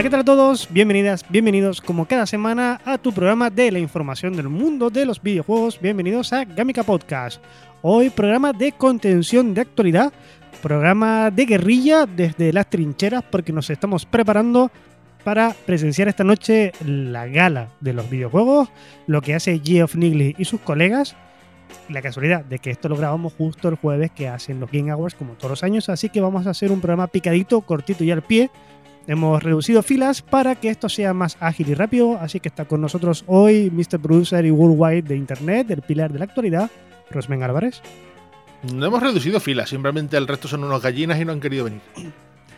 Hola, ¿qué tal a todos? Bienvenidas, bienvenidos como cada semana a tu programa de la información del mundo de los videojuegos. Bienvenidos a Gamica Podcast. Hoy programa de contención de actualidad, programa de guerrilla desde las trincheras porque nos estamos preparando para presenciar esta noche la gala de los videojuegos, lo que hace Geoff Nigley y sus colegas. La casualidad de que esto lo grabamos justo el jueves que hacen los Game Awards como todos los años, así que vamos a hacer un programa picadito, cortito y al pie. Hemos reducido filas para que esto sea más ágil y rápido, así que está con nosotros hoy Mr. Producer y Worldwide de Internet, el pilar de la actualidad, Rosmen Álvarez. No hemos reducido filas, simplemente el resto son unos gallinas y no han querido venir.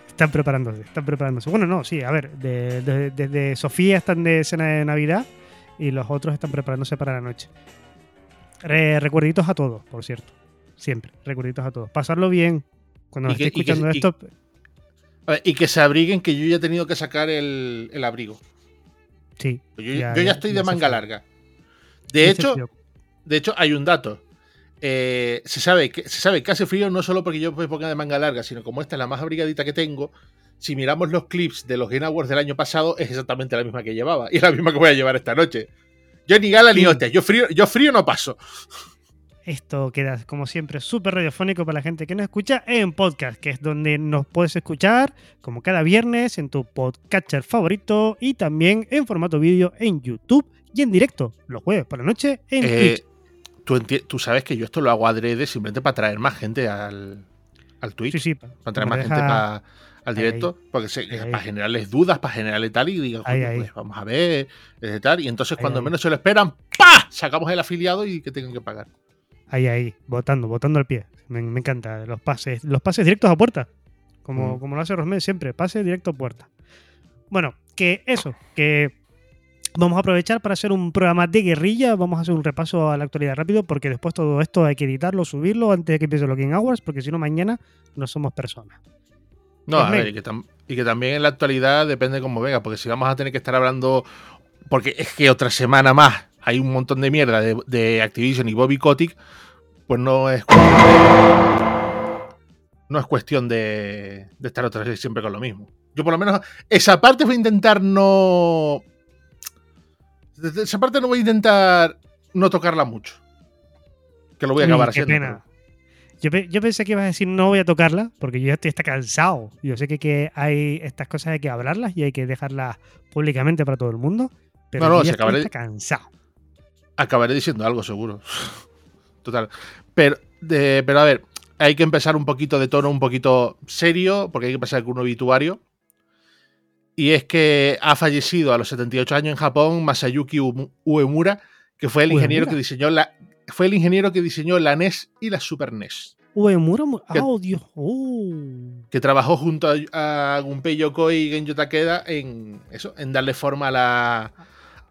Están preparándose, están preparándose. Bueno, no, sí, a ver, desde de, de Sofía están de cena de Navidad y los otros están preparándose para la noche. Re, recuerditos a todos, por cierto. Siempre, recuerditos a todos. Pasarlo bien cuando esté que- y que- escuchando y- esto. Ver, y que se abriguen, que yo ya he tenido que sacar el, el abrigo. Sí. Yo yo ya, estoy de manga larga. De hecho, de hecho, hay un dato. Eh, se, sabe que, se sabe que hace frío no solo porque yo me ponga de manga larga, sino como esta es la más abrigadita que tengo. Si miramos los clips de los Game Awards del año pasado, es exactamente la misma que llevaba. Y es la misma que voy a llevar esta noche. Yo ni gala ni hostia. Yo frío, yo frío no paso. Esto queda, como siempre, súper radiofónico para la gente que nos escucha en podcast, que es donde nos puedes escuchar, como cada viernes, en tu podcatcher favorito y también en formato vídeo en YouTube y en directo, los jueves por la noche en Eh, Twitch. tú, tú sabes que yo esto lo hago adrede simplemente para traer más gente al, al Twitch. Sí, sí. pa- para traer más deja- gente pa- al ahí, directo, porque se- para generarles dudas, para generarle tal, y digan, Ahí, "Coño, ahí. pues vamos a ver, eh, tal, y entonces Ahí, cuando ahí. menos se lo esperan, ¡pa! Sacamos el afiliado y que tengan que pagar. Ahí, ahí, votando, votando al pie. Me, me encanta. Los pases, los pases directos a puerta. Como, Mm. como lo hace Rosmed siempre, pase directo a puerta. Bueno, que eso, que vamos a aprovechar para hacer un programa de guerrilla. Vamos a hacer un repaso a la actualidad rápido, porque después todo esto hay que editarlo, subirlo antes de que empiece Game Awards, porque si no, mañana no somos personas. No, a ver, y que, y que también en la actualidad depende de cómo venga, porque si vamos a tener que estar hablando, porque es que otra semana más hay un montón de mierda de, de Activision y Bobby Kotick, pues no es no es cuestión de, de estar otra vez siempre con lo mismo. Yo por lo menos esa parte voy a intentar no... Esa parte no voy a intentar no tocarla mucho. Que lo voy a Uy, acabar qué haciendo. pena. Yo, yo pensé que ibas a decir no voy a tocarla, porque yo ya estoy está cansado. Yo sé que, que hay estas cosas hay que hablarlas y hay que dejarlas públicamente para todo el mundo. Pero No, no, yo ya se estoy acabaré- está cansado. Acabaré diciendo algo seguro. Total. Pero, de- pero a ver, hay que empezar un poquito de tono, un poquito serio, porque hay que empezar con un obituario. Y es que ha fallecido a los 78 años en Japón Masayuki Uemura, que fue el ingeniero Uemura. que diseñó la fue el ingeniero que diseñó la NES y la Super NES, Uemura, mu- Que- oh Dios, oh. que trabajó junto a, a Gunpei Yokoi y Genjo Takeda en eso, en darle forma a la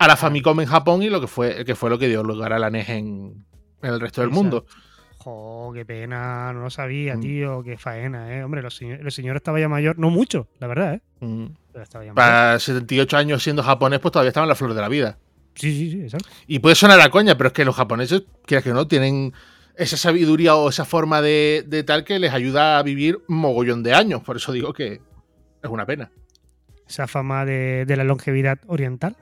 a la Famicom en Japón y lo que fue que fue lo que dio lugar a la NES en, en el resto del Exacto. mundo. Jo, qué pena, no lo sabía, Mm. tío, qué faena, eh. Hombre, los señor- el señor estaba ya mayor, no mucho, la verdad, eh. Mm. Pero estaba ya mayor. Para 78 años siendo japonés, pues todavía estaba en la flor de la vida. Sí, sí, sí, exacto. Y puede sonar a coña, pero es que los japoneses, quieras que no, tienen esa sabiduría o esa forma de, de tal que les ayuda a vivir mogollón de años. Por eso digo que es una pena. Esa fama de, de la longevidad oriental.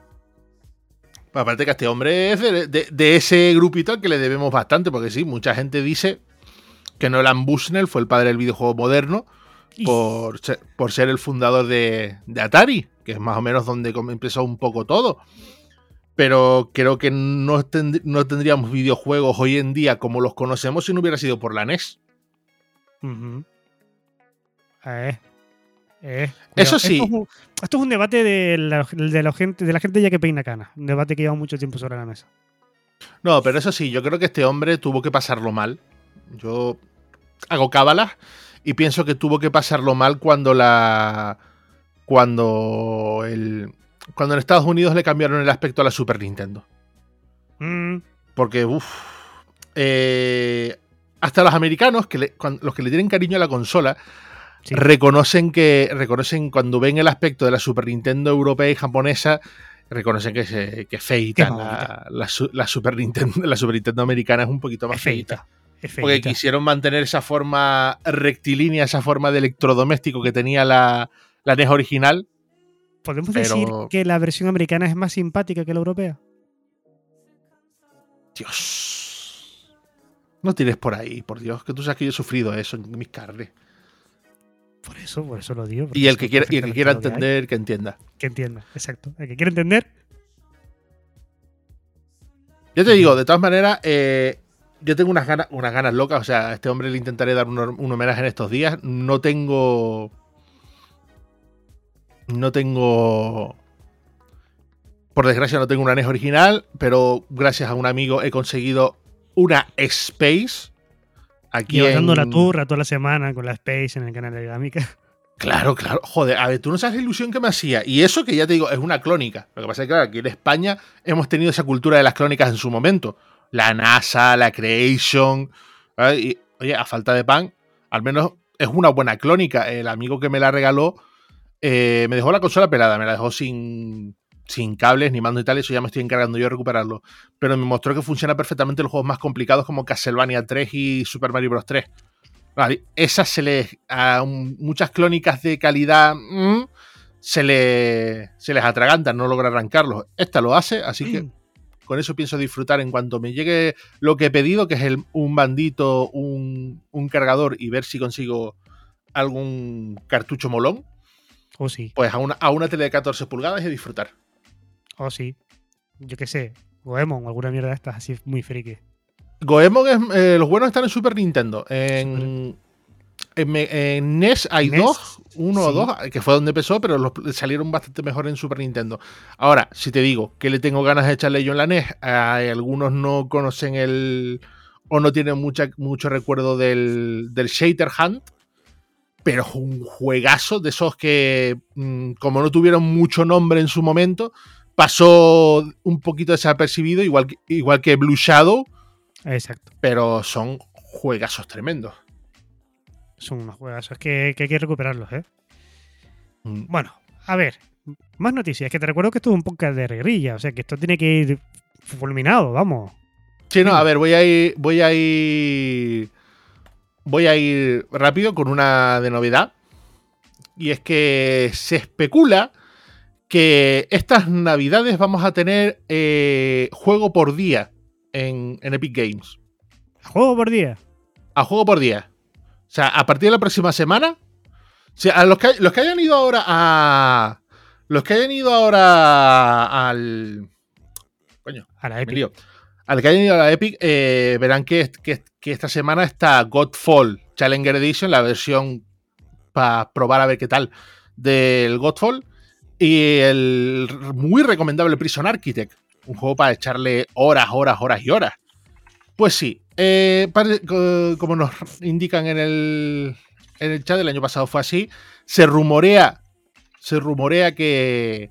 Aparte que este hombre es de, de- de ese grupito al que le debemos bastante, porque sí, mucha gente dice que Nolan Bushnell fue el padre del videojuego moderno por ser, por ser el fundador de, de Atari, que es más o menos donde empezó un poco todo. Pero creo que no, tend- no tendríamos videojuegos hoy en día como los conocemos si no hubiera sido por la NES. Ujú. Eh, eh, Eso sí. Esto es, un, esto es un debate de la, de, la gente, de la gente ya que peina cana. Un debate que lleva mucho tiempo sobre la mesa. No, pero eso sí, yo creo que este hombre tuvo que pasarlo mal Yo hago cábalas y pienso que tuvo que pasarlo mal cuando la. Cuando el. Cuando en Estados Unidos le cambiaron el aspecto a la Super Nintendo. Mm, Porque, uff. hasta los americanos, que le- los que le tienen cariño a la consola, sí. reconocen que. Reconocen cuando ven el aspecto de la Super Nintendo europea y japonesa. Reconocen que, se, que feita. La, la su- la Super Nintendo, la Super Nintendo americana es un poquito más feita. Porque quisieron mantener esa forma rectilínea, esa forma de electrodoméstico que tenía la, la NES original. ¿Podemos pero- decir que la versión americana es más simpática que la europea? Dios. No tires por ahí, por Dios, que tú sabes que yo he sufrido eso en mis carnes. Por eso, por eso lo digo. Y el que quiera, y el que quiera que entender, que entienda. Que entienda, exacto. El que quiera entender, Yo te digo, de todas maneras, eh, yo tengo unas ganas, unas ganas locas. O sea, a este hombre le intentaré dar un, un homenaje en estos días. No tengo. No tengo. Por desgracia, no tengo una NES original, pero gracias a un amigo he conseguido una Space. Aquí llevando en- la turra toda la semana con la Space en el canal de Dinámica. Claro, claro. Joder, a ver, tú no sabes la ilusión que me hacía. Y eso que ya te digo, es una clónica. Lo que pasa es que, claro, aquí en España hemos tenido esa cultura de las clónicas en su momento. La NASA, la Creation. ¿vale? Y, oye, a falta de pan, al menos es una buena clónica. El amigo que me la regaló eh, me dejó la consola pelada, me la dejó sin, sin cables ni mando y tal. Eso ya me estoy encargando yo de recuperarlo. Pero me mostró que funciona perfectamente los juegos más complicados como Castlevania 3 y Super Mario Bros. 3. Vale, esas se les. A muchas clónicas de calidad. mm, se, le, se les atragantan, no logra arrancarlos. Esta lo hace, así que con eso pienso disfrutar en cuanto me llegue lo que he pedido, que es el- un bandito, un, un cargador y ver si consigo algún cartucho molón. O sí, Pues a una, a una tele de 14 pulgadas y a disfrutar. O sí. Yo qué sé, Goemon o alguna mierda de estas así muy friki. Goemon es. eh, los buenos están en Super Nintendo. En, en, NES hay NES, dos, uno o dos, que fue donde empezó, pero los salieron bastante mejor en Super Nintendo. Ahora, si te digo que le tengo ganas de echarle yo en la NES, algunos no conocen el. o no tienen mucha, mucho recuerdo del, del Shater Hunt. Pero es un juegazo de esos que, mm, como no tuvieron mucho nombre en su momento, pasó un poquito desapercibido, igual que, igual que Blue Shadow, Exacto. pero son juegazos tremendos. Son unos juegos. Es que, que hay que recuperarlos, ¿eh? Mm. Bueno, a ver. Más noticias. Que te recuerdo que esto es un podcast de regrilla. O sea, que esto tiene que ir fulminado, vamos. Sí, no, a ver, voy a ir. Voy a ir. Voy a ir rápido con una de novedad. Y es que se especula que estas navidades vamos a tener eh, juego por día en, en Epic Games. Juego por día. A juego por día. O sea, a partir de la próxima semana. O sea, a los que, los que hayan ido ahora a. Los que hayan ido ahora al. Coño, A la Epic. lío. Al que hayan ido a la Epic, eh, verán que, que- que esta semana está Godfall Challenger Edition, la versión para probar a ver qué tal del Godfall. Y el muy recomendable Prison Architect, un juego para echarle horas, horas, horas y horas. Pues sí, eh, como nos indican en el, en el chat, el año pasado fue así. Se rumorea, se rumorea que,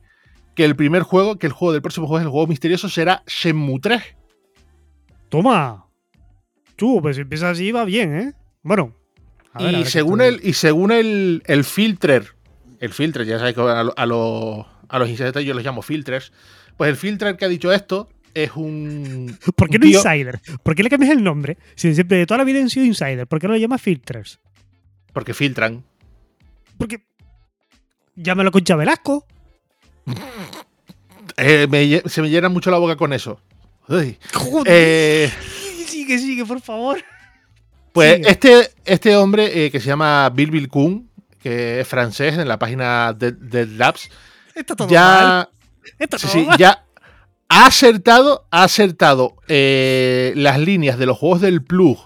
que el primer juego, que el juego del próximo juego es el juego misterioso, será Shenmue 3. ¡Toma! Tú, pues si empieza así, va bien, ¿eh? Bueno. a ver, a y, ver según el, y según el, el filtrer, el filtrer, ya sabéis que a, lo- a los, a los insiders yo los llamo filters, pues el filtrer que ha dicho esto es un... ¿Por qué un no tío- Insider? ¿Por qué le cambias el nombre? Si siempre de toda la vida han sido Insider, ¿por qué no lo llamas Filters? Porque filtran. Porque. Llámalo con Velasco. Eh, me se me llena mucho la boca con eso. Uy. Joder. Eh, Sigue, sigue, por favor. Pues Sigue. este, este hombre eh, que se llama Bill Bill Kuhn, que es francés en la página de, de Labs, Está todo mal. ya, Está sí, todo sí, mal. ya ha acertado, ha acertado eh, las líneas de los juegos del Plug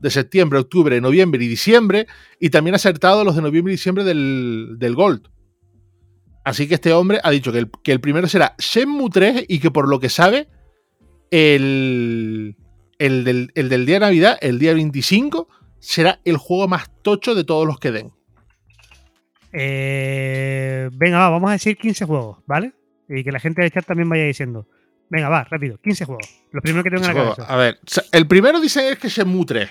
de septiembre, octubre, noviembre y diciembre, y también ha acertado los de noviembre y diciembre del, del Gold. Así que este hombre ha dicho que el, que el primero será Shenmue 3 y que por lo que sabe, el, el del, el del día de Navidad, el día 25, será el juego más tocho de todos los que den. Eh, venga, va, vamos a decir 15 juegos, ¿vale? Y que la gente del chat también vaya diciendo. Venga, va, rápido, 15 juegos. Lo primero que tengo en la cabeza. A ver, el primero dice es que Shenmue 3.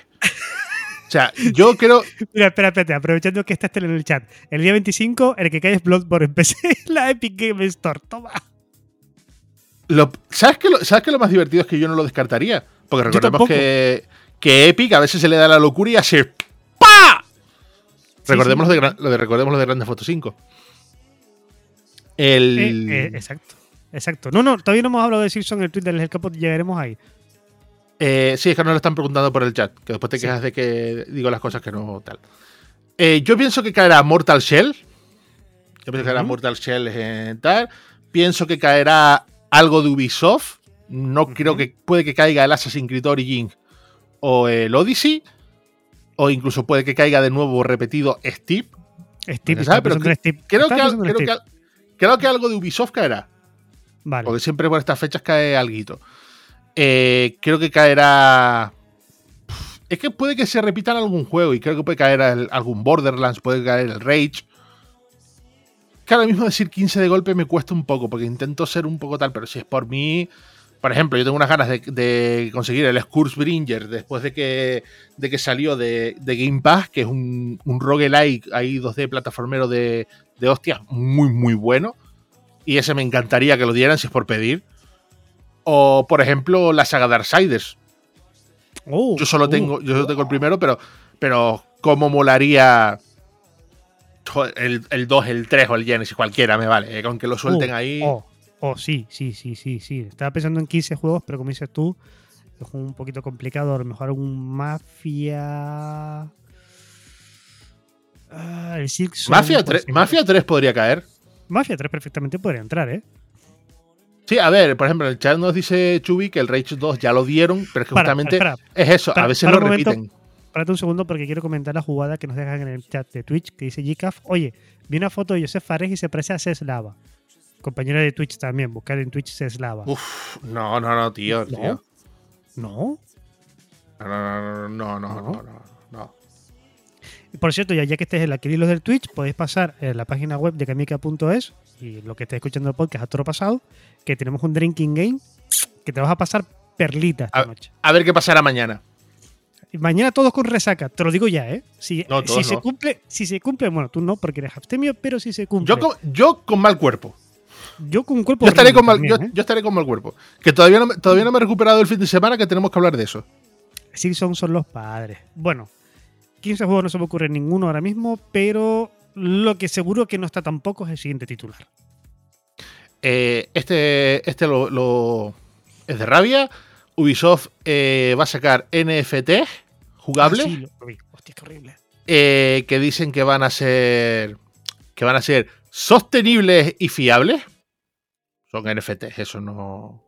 O sea, yo creo. Mira, espera, espérate, aprovechando que estás en el chat. El día 25, el que cae es Bloodborne en PC, la Epic Game Store. Toma. Lo, ¿sabes, qué lo, ¿Sabes qué lo más divertido es que yo no lo descartaría? Porque recordemos que, que Epic a veces se le da la locura y hace recordemos, sí. Lo, de, lo de, recordemos lo de Grande Foto 5. El. Eh, eh, exacto. Exacto. No, no, todavía no hemos hablado de Silson en el Twitter del Escapo, llegaremos ahí. Eh, sí, es que nos lo están preguntando por el chat, que después te Sí. quejas de que digo las cosas que no tal. Yo pienso que caerá Mortal Shell. Yo pienso que caerá. Mortal Shell en tal. Pienso que caerá algo de Ubisoft. No creo que puede que caiga el Assassin's Creed Origin o el Odyssey. O incluso puede que caiga de nuevo repetido Steve. Steve, Pero Steve. Creo que, creo, Steve. que, creo que algo de Ubisoft caerá. Vale. Porque siempre por estas fechas cae alguito. Eh, creo que caerá. Es que puede que se repitan algún juego y creo que puede caer el- algún Borderlands, puede caer el Rage. Que ahora mismo decir 15 de golpe me cuesta un poco, porque intento ser un poco tal, pero si es por mí. Por ejemplo, yo tengo unas ganas de, de conseguir el Scourgebringer después de que, de que salió de, de Game Pass, que es un, un roguelike ahí 2D plataformero de, de hostias muy, muy bueno. Y ese me encantaría que lo dieran si es por pedir. O, por ejemplo, la saga Darksiders. Oh, Yo solo oh. tengo, yo solo tengo el primero, pero, pero cómo molaría el, el 2, el 3 o el Genesis, cualquiera me vale. eh, Con que lo suelten ahí. Oh, oh, sí, sí, sí, sí, sí. Estaba pensando en 15 juegos, pero como dices tú, es un poquito complicado. A lo mejor algún Mafia. Ah, el Silksong, Mafia, por 3, ejemplo. Mafia 3 podría caer. Mafia 3 perfectamente podría entrar, ¿eh? Sí, a ver, por ejemplo, el chat nos dice Chubi que el Rage 2 ya lo dieron, pero es que Para, justamente espera, es eso, para- a veces para lo momento. repiten. Párate un segundo porque quiero comentar la jugada que nos dejan en el chat de Twitch que dice Gcaf. Oye, vi una foto de Joseph Fares y se parece a Ceslava. Compañero de Twitch también, buscar en Twitch Ceslava. Uf, no, no, no, tío, No. tío. ¿No? No, no, no, no, no, no, no, no. Por cierto, ya, ya que estés en la los del Twitch, podéis pasar en la página web de Kamika.es y lo que estés escuchando el podcast a toro pasado, que tenemos un drinking game que te vas a pasar perlita esta A- noche. A ver qué pasará mañana. Mañana todos con resaca, te lo digo ya, ¿eh? Si, No, si se cumple, si se cumple, bueno, tú no porque eres abstemio, pero si se cumple. Yo con, yo con mal cuerpo. Yo con un cuerpo Yo estaré, con mal, también, yo, ¿eh? yo estaré con mal cuerpo. Que todavía no, me- todavía no me he recuperado el fin de semana, que tenemos que hablar de eso. Simpson son los padres. Bueno, 15 juegos no se me ocurre ninguno ahora mismo, pero lo que seguro que no está tampoco es el siguiente titular. Eh, este este lo, lo- es de rabia. Ubisoft eh, va a sacar NFT jugables Ah, sí, lo- lo vi. Hostia, qué horrible. eh, que dicen que van a ser que van a ser sostenibles y fiables. Son NFTs, eso no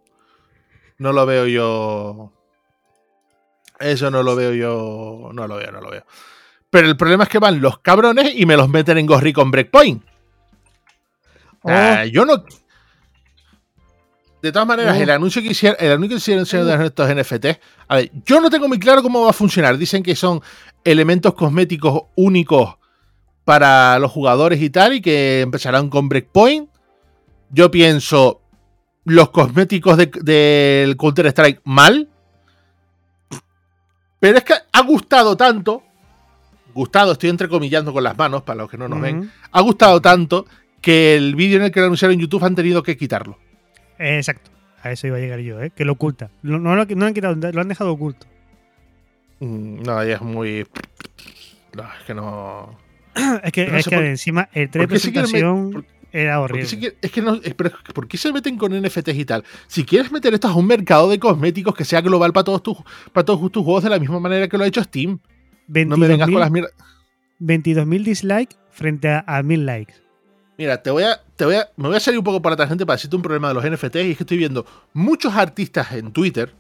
no lo veo yo. Eso no lo veo yo, no lo veo, no lo veo. Pero el problema es que van los cabrones y me los meten en Ghost Recon Breakpoint. O sea, yo no. De todas maneras, Oh. el anuncio que hicieron, el anuncio que hicieron de estos NFT, a ver, yo no tengo muy claro cómo va a funcionar. Dicen que son elementos cosméticos únicos para los jugadores y tal, y que empezarán con Breakpoint. Yo pienso los cosméticos de- del Counter Strike mal. Pero es que ha gustado tanto. Gustado, estoy entrecomillando con las manos para los que no nos ven ha gustado tanto que el vídeo en el que lo anunciaron en YouTube han tenido que quitarlo. Exacto. A eso iba a llegar yo, ¿eh? Que lo oculta. No, no lo, no han quitado, lo han dejado oculto. Mm, No, ya es muy. No, es que no. Es que, Pero no es sé que por- encima el tren de ¿por qué se quieren met- presentación era horrible. es que no. es- pero es ¿Por qué se meten con NFTs y tal? Si quieres meter esto a un mercado de cosméticos que sea global para todos tus, para todos tus juegos de la misma manera que lo ha hecho Steam. No me vengas con las 22.000 mierdas. 22.000 dislikes frente a, a 1.000 likes. Mira, te voy a, te voy a, me voy a salir un poco para la gente para decirte un problema de los NFTs y es que estoy viendo muchos artistas en Twitter,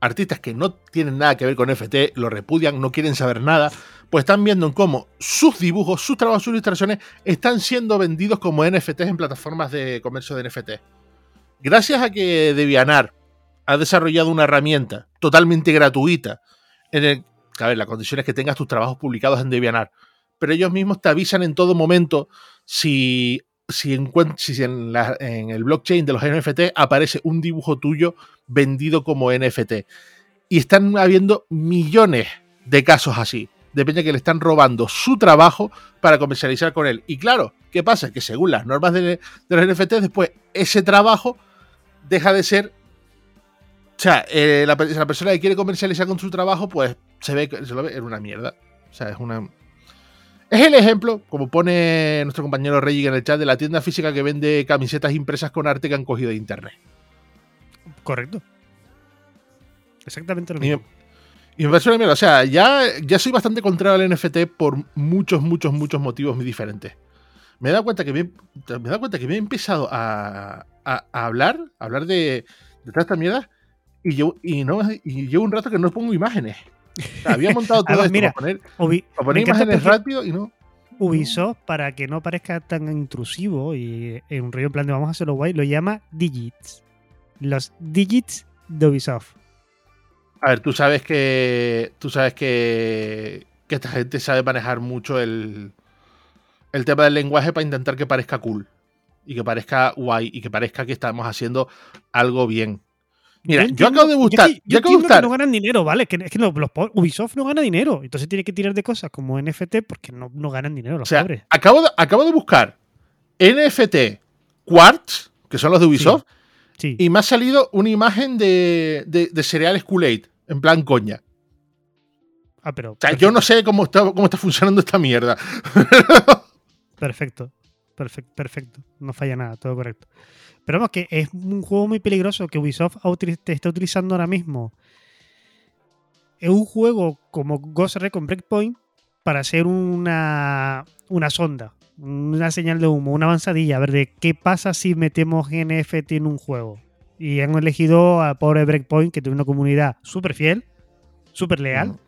artistas que no tienen nada que ver con NFT, lo repudian, no quieren saber nada, pues están viendo cómo sus dibujos, sus trabajos, sus ilustraciones están siendo vendidos como NFTs en plataformas de comercio de NFT. Gracias a que Devianar ha desarrollado una herramienta totalmente gratuita en el a ver, la condición es que tengas tus trabajos publicados en DeviantArt, pero ellos mismos te avisan en todo momento si en, en, el blockchain de los NFT aparece un dibujo tuyo vendido como NFT. Y están habiendo millones de casos así. Depende de que le están robando su trabajo para comercializar con él. Y claro, ¿qué pasa? Que según las normas de, de los NFT, después ese trabajo deja de ser o sea, eh, la, persona que quiere comercializar con su trabajo, pues se ve se lo ve en una mierda. O sea, es una. Es el ejemplo, como pone nuestro compañero Reggie en el chat, de la tienda física que vende camisetas impresas con arte que han cogido de internet. Correcto. Exactamente lo mismo. Y, me parece una mierda. O sea, ya, ya soy bastante contrario al NFT por muchos, muchos, muchos motivos muy diferentes. Me he dado cuenta que me, me he dado cuenta que me he empezado a, a, hablar, a hablar de, de toda esta mierda y yo y no y llevo un rato que no pongo imágenes. había montado todo esto para poner, imágenes rápido y no. Ubisoft, para que no parezca tan intrusivo y en un rollo en plan de vamos a hacerlo guay, lo llama Digits. Los Digits de Ubisoft. A ver, tú sabes que. Tú sabes que. Que esta gente sabe manejar mucho el. El tema del lenguaje para intentar que parezca cool. Y que parezca guay. Y que parezca que estamos haciendo algo bien. Mira, yo, acabo de gustar. Yo, acabo de gustar. no ganan dinero, ¿vale? Que, es que los, Ubisoft no gana dinero. Entonces tiene que tirar de cosas como NFT porque no, no ganan dinero los o sea, pobres. Acabo de, acabo de buscar NFT Quartz, que son los de Ubisoft, y me ha salido una imagen de, de, cereales Kool-Aid, en plan coña. Ah, pero. O sea, yo no sé cómo está, cómo está funcionando esta mierda. perfecto. Perfecto, perfecto. No falla nada, todo correcto. Pero vamos, que es un juego muy peligroso que Ubisoft está utilizando ahora mismo. Es un juego como Ghost Recon Breakpoint para hacer una, una sonda, una señal de humo, una avanzadilla, a ver de qué pasa si metemos NFT en un juego. Y han elegido a pobre Breakpoint, que tiene una comunidad súper fiel, súper leal.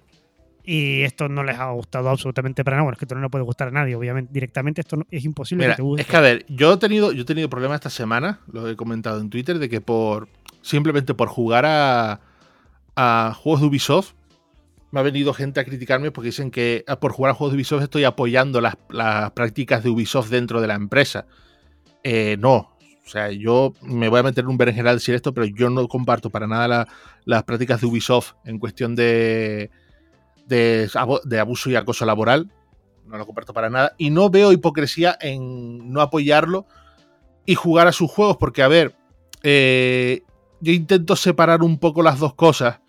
Y esto no les ha gustado absolutamente para nada. Bueno, es que esto no le puede gustar a nadie, obviamente. Directamente esto es imposible que te guste. Es que, a ver, yo he tenido, yo he tenido problemas esta semana, lo he comentado en Twitter, de que por simplemente por jugar a, a juegos de Ubisoft, me ha venido gente a criticarme porque dicen que ah, por jugar a juegos de Ubisoft estoy apoyando las, prácticas de Ubisoft dentro de la empresa. Eh, no. O sea, yo me voy a meter en un berenjenal decir esto, pero yo no comparto para nada las prácticas de Ubisoft en cuestión de de, abuso y acoso laboral. No lo comparto para nada. Y no veo hipocresía en no apoyarlo y jugar a sus juegos, porque, a ver, eh, yo intento separar un poco las dos cosas.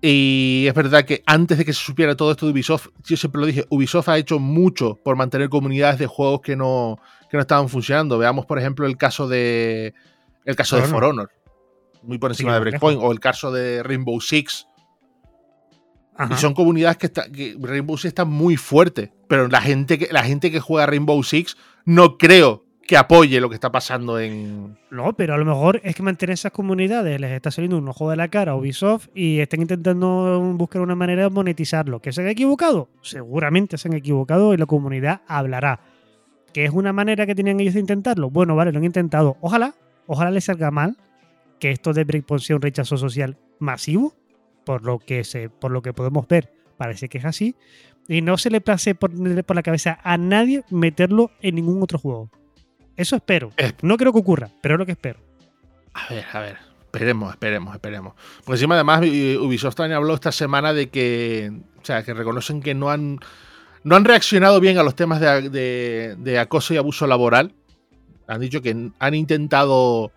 Y es verdad que antes de que se supiera todo esto de Ubisoft, yo siempre lo dije, Ubisoft ha hecho mucho por mantener comunidades de juegos que no, que no estaban funcionando. Veamos, por ejemplo, el caso de. El caso de For Honor. Muy por encima de Breakpoint. O el caso de Rainbow Six. Y son comunidades que, está, que Rainbow Six está muy fuerte. Pero la gente, que, la gente que juega Rainbow Six no creo que apoye lo que está pasando en. No, pero a lo mejor es que mantener esas comunidades les está saliendo un ojo de la cara a Ubisoft y están intentando buscar una manera de monetizarlo. ¿Que se han equivocado? Seguramente se han equivocado y la comunidad hablará. ¿Que es una manera que tenían ellos de intentarlo? Bueno, vale, lo han intentado. Ojalá, ojalá les salga mal que esto de Breakpoint sea un rechazo social masivo por lo que, se, por lo que podemos ver, parece que es así. Y no se le place por, por la cabeza a nadie meterlo en ningún otro juego. Eso espero. No creo que ocurra, pero es lo que espero. A ver, a ver. Esperemos, esperemos, esperemos. Porque encima, además, Ubisoft también habló esta semana de que. O sea, que reconocen que no han. No han reaccionado bien a los temas de, de acoso y abuso laboral. Han dicho que han intentado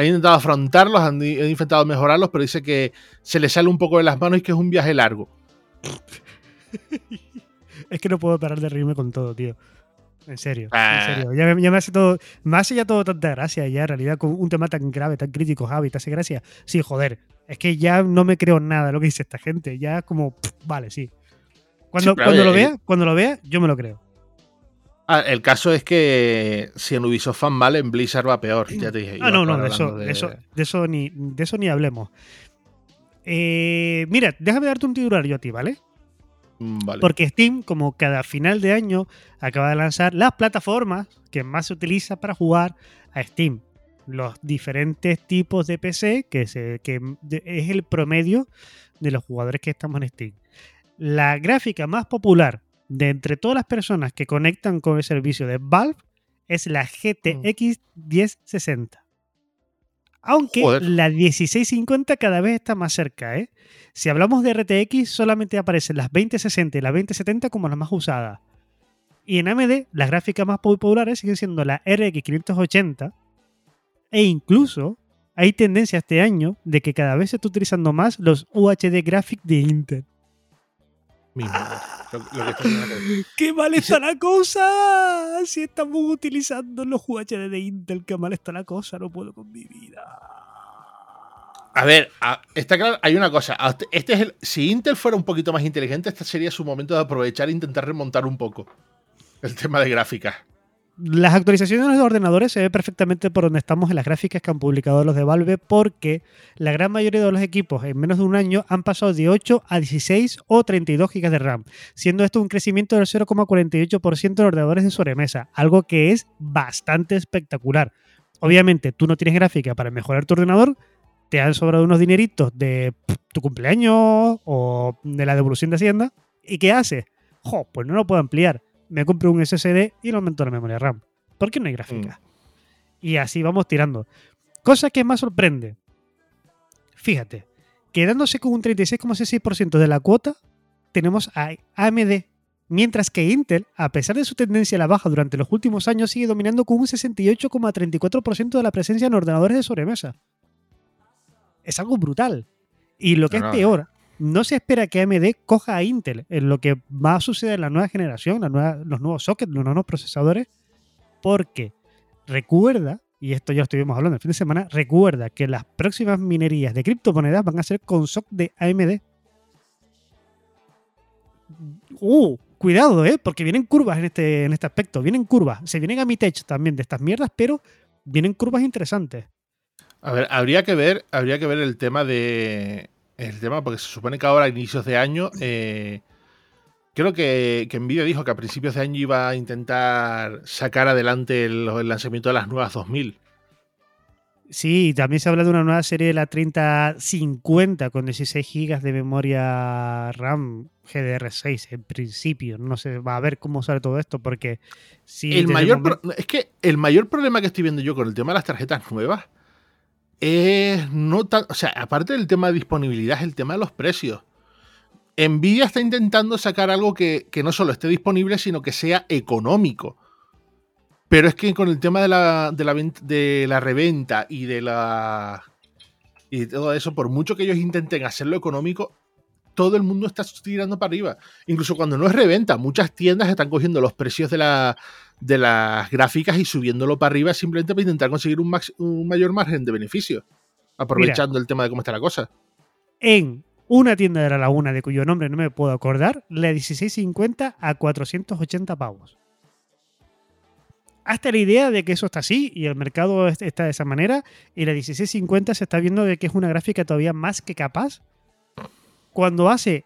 han intentado afrontarlos, han, intentado mejorarlos, pero dice que se les sale un poco de las manos y que es un viaje largo. es que no puedo parar de reírme con todo, tío. En serio, en ah. serio. Ya, me hace todo, me hace ya todo tanta gracia, ya en realidad con un tema tan grave, tan crítico, Javi, te hace gracia. Sí, joder, es que ya no me creo nada lo que dice esta gente, ya como, vale, sí. Cuando, cuando lo vea, cuando lo vea, yo me lo creo. Ah, el caso es que si en Ubisoft van mal, en Blizzard va peor. Ya te dije. Ah, no, no, de eso, de... eso, ni, de eso ni hablemos. Eh, mira, déjame darte un titular yo a ti, ¿vale? Mm, vale. Porque Steam, como cada final de año, acaba de lanzar las plataformas que más se utiliza para jugar a Steam. los diferentes tipos de PC, que, se, que es el promedio de los jugadores que estamos en Steam. La gráfica más popular de entre todas las personas que conectan con el servicio de Valve es la GTX 1060. Aunque la 1650 cada vez está más cerca, ¿eh? Si hablamos de RTX, solamente aparecen las 2060 y las 2070 como las más usadas. Y en AMD, las gráficas más populares siguen siendo la RX 580. E incluso hay tendencia este año de que cada vez se está utilizando más los UHD Graphics de Intel. ¡Qué mal está la cosa! Si estamos utilizando los UHD de Intel, qué mal está la cosa, no puedo con mi vida. A ver, está claro, hay una cosa. Este es el, si Intel fuera un poquito más inteligente, este sería su momento de aprovechar e intentar remontar un poco el tema de gráficas las actualizaciones de los ordenadores se ve perfectamente por donde estamos en las gráficas que han publicado los de Valve, porque la gran mayoría de los equipos en menos de un año han pasado de 8 a 16 o 32 GB de RAM, siendo esto un crecimiento del 0,48% de ordenadores de sobremesa, algo que es bastante espectacular. Obviamente, tú no tienes gráfica para mejorar tu ordenador, te han sobrado unos dineritos de tu cumpleaños o de la devolución de Hacienda, ¿y qué haces? Jo, pues no lo puedo ampliar me compro un SSD y lo aumento la memoria RAM. ¿Por qué no hay gráfica? Mm. Y así vamos tirando. Cosa que más sorprende. Fíjate, quedándose con un 36,6% de la cuota, tenemos a AMD. Mientras que Intel, a pesar de su tendencia a la baja durante los últimos años, sigue dominando con un 68,34% de la presencia en ordenadores de sobremesa. Es algo brutal. Y lo que es peor, no se espera que AMD coja a Intel en lo que va a suceder en la nueva generación, los nuevos sockets, los nuevos procesadores, porque recuerda, y esto ya lo estuvimos hablando el fin de semana, recuerda que las próximas minerías de criptomonedas van a ser con SOC de AMD. Uh, cuidado, ¿eh? Porque vienen curvas en este, en este aspecto, vienen curvas. Se vienen a mi techo también de estas mierdas, pero vienen curvas interesantes. A ver, habría que ver, habría que ver el tema de el tema, porque se supone que ahora a inicios de año, eh, creo que, que Nvidia dijo que a principios de año iba a intentar sacar adelante el, lanzamiento de las nuevas 2000. Sí, también se habla de una nueva serie de la 3050 con 16 GB de memoria RAM GDR6 en principio. No sé, va a ver cómo sale todo esto porque si el mayor es que el mayor problema que estoy viendo yo con el tema de las tarjetas nuevas es no o sea, aparte del tema de disponibilidad, es el tema de los precios. Nvidia está intentando sacar algo que, no solo esté disponible, sino que sea económico. Pero es que con el tema de la, de la, de la reventa y de la. y todo eso, por mucho que ellos intenten hacerlo económico, todo el mundo está tirando para arriba. Incluso cuando no es reventa, muchas tiendas están cogiendo los precios de, la, de las gráficas y subiéndolo para arriba simplemente para intentar conseguir un, un mayor margen de beneficio, aprovechando el tema de cómo está la cosa. En una tienda de la laguna de cuyo nombre no me puedo acordar, la 1650 a 480 pavos. Hasta la idea de que eso está así y el mercado está de esa manera, y la 1650 se está viendo de que es una gráfica todavía más que capaz. Cuando hace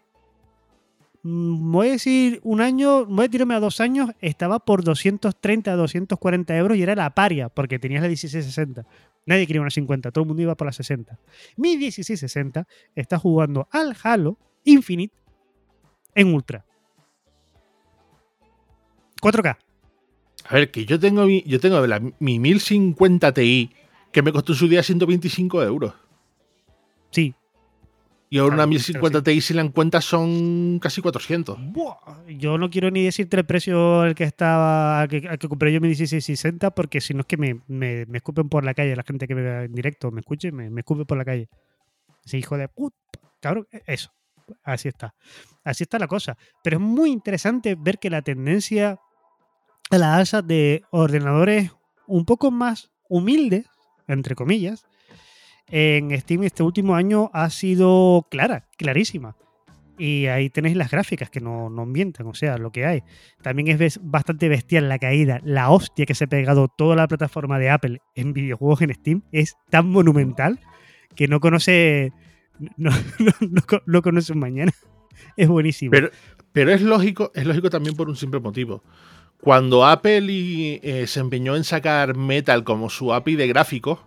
voy a decir un año, voy a tirarme a dos años, estaba por 230 a 240 euros y era la paria, porque tenías la 1660. Nadie quería una 50, todo el mundo iba por la 60. Mi 1660 está jugando al Halo Infinite en Ultra. 4K. A ver, que yo tengo mi, yo tengo mi 1050 Ti que me costó su día 125 euros. Sí, y ahora una 1050 Ti, si la encuentras, son casi 400. yo no quiero ni decirte el precio al que estaba, al que, compré yo mi 1660, porque si no es que me, me, escupen por la calle la gente que me vea en directo, me escuche, me, me escupe por la calle. Ese hijo de puta, cabrón, e, eso. Así está. Así está la cosa. Pero es muy interesante ver que la tendencia a la alza de ordenadores un poco más humildes, entre comillas, en Steam este último año ha sido clara, clarísima. Y ahí tenéis las gráficas que no, no mientan, o sea, lo que hay. También es bastante bestial la caída, la hostia que se ha pegado toda la plataforma de Apple en videojuegos en Steam es tan monumental que no conoce. No, no, conoce un mañana. Es buenísimo. Pero, pero es lógico, es lógico también por un simple motivo. Cuando Apple eh, se empeñó en sacar Metal como su API de gráficos,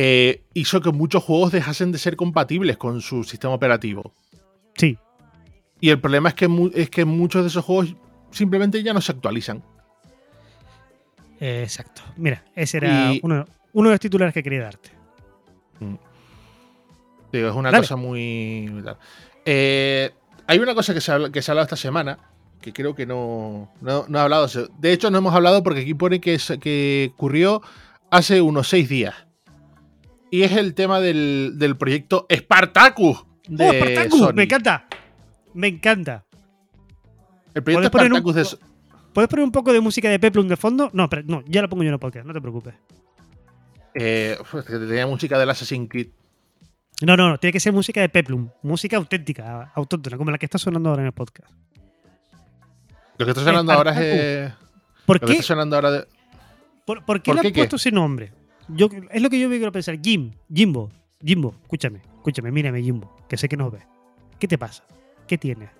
eh, hizo que muchos juegos dejasen de ser compatibles con su sistema operativo. Sí. Y el problema es que, es que muchos de esos juegos simplemente ya no se actualizan. exacto. Mira, ese era uno, de los titulares que quería darte. Mm. es una cosa muy. Eh, hay una cosa que se, ha, que se ha hablado esta semana, que creo que no, no, ha hablado. De hecho, no hemos hablado porque aquí pone que, que ocurrió hace unos seis días. Y es el tema del, proyecto Spartacus. De ¡Oh, Spartacus! Me encanta. Me encanta. El proyecto Spartacus de. ¿Puedes poner un poco de música de Peplum de fondo? No, pero no, ya lo pongo yo en el podcast, no te preocupes. Eh, tenía música del Assassin's Creed. No, no, no, tiene que ser música de Peplum, música auténtica, autóctona, como la que está sonando ahora en el podcast. Lo que está sonando ahora es. ¿Por qué? está sonando ahora de... ¿Por, qué le has puesto ese nombre? Yo, es lo que yo me quiero pensar. Jim, Jimbo, Jimbo, escúchame, escúchame, mírame, Jimbo, que sé que nos ves. ¿Qué te pasa? ¿Qué tienes?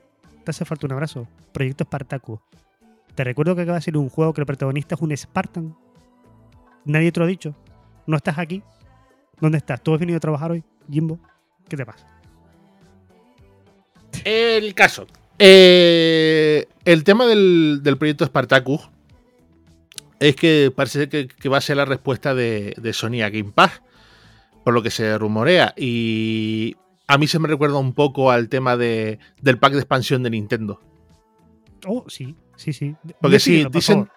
¿Te hace falta un abrazo? Proyecto Spartacus. Te recuerdo que acaba de ser un juego que el protagonista es un Spartan. Nadie te lo ha dicho. ¿No estás aquí? ¿Dónde estás? ¿Tú has venido a trabajar hoy, Jimbo? ¿Qué te pasa? El caso. Eh, el tema del, proyecto Spartacus es que parece que, va a ser la respuesta de, Sony a Game Pass, por lo que se rumorea. Y a mí se me recuerda un poco al tema de, del pack de expansión de Nintendo. Oh, sí, sí, sí. Porque sí, dicen,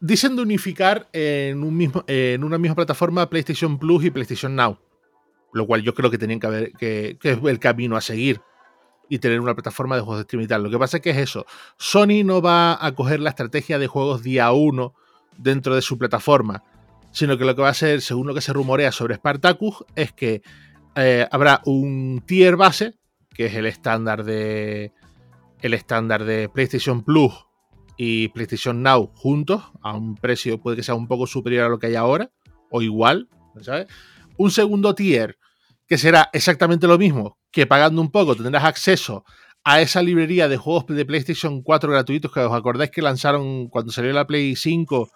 dicen de unificar en, un mismo, en una misma plataforma PlayStation Plus y PlayStation Now. Lo cual yo creo que tenían que haber, que, que es el camino a seguir y tener una plataforma de juegos de streaming y tal. Lo que pasa es que es eso. Sony no va a coger la estrategia de juegos día 1 dentro de su plataforma, sino que lo que va a hacer, según lo que se rumorea sobre Spartacus, es que eh, habrá un tier base, que es el estándar de el estándar de PlayStation Plus y PlayStation Now juntos, a un precio puede que sea un poco superior a lo que hay ahora, o igual, ¿sabes? Un segundo tier, que será exactamente lo mismo, que pagando un poco tendrás acceso a esa librería de juegos de PlayStation 4 gratuitos que os acordáis que lanzaron cuando salió la Play 5,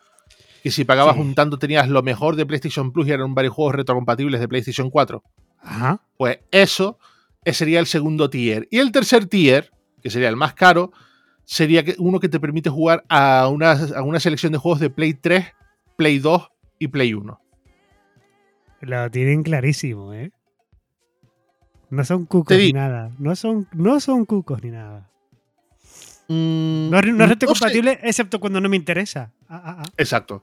que si pagabas un tanto tenías lo mejor de PlayStation Plus y eran varios juegos retrocompatibles de PlayStation 4. Ajá. Pues eso sería el segundo tier. Y el tercer tier, que sería el más caro, sería uno que te permite jugar a una, a una selección de juegos de Play 3, Play 2 y Play 1. Lo tienen clarísimo, ¿eh? No son cucos ni nada. No son, no son cucos ni nada. Mm, no, es retrocompatible excepto cuando no me interesa. Ah, ah, ah. Exacto.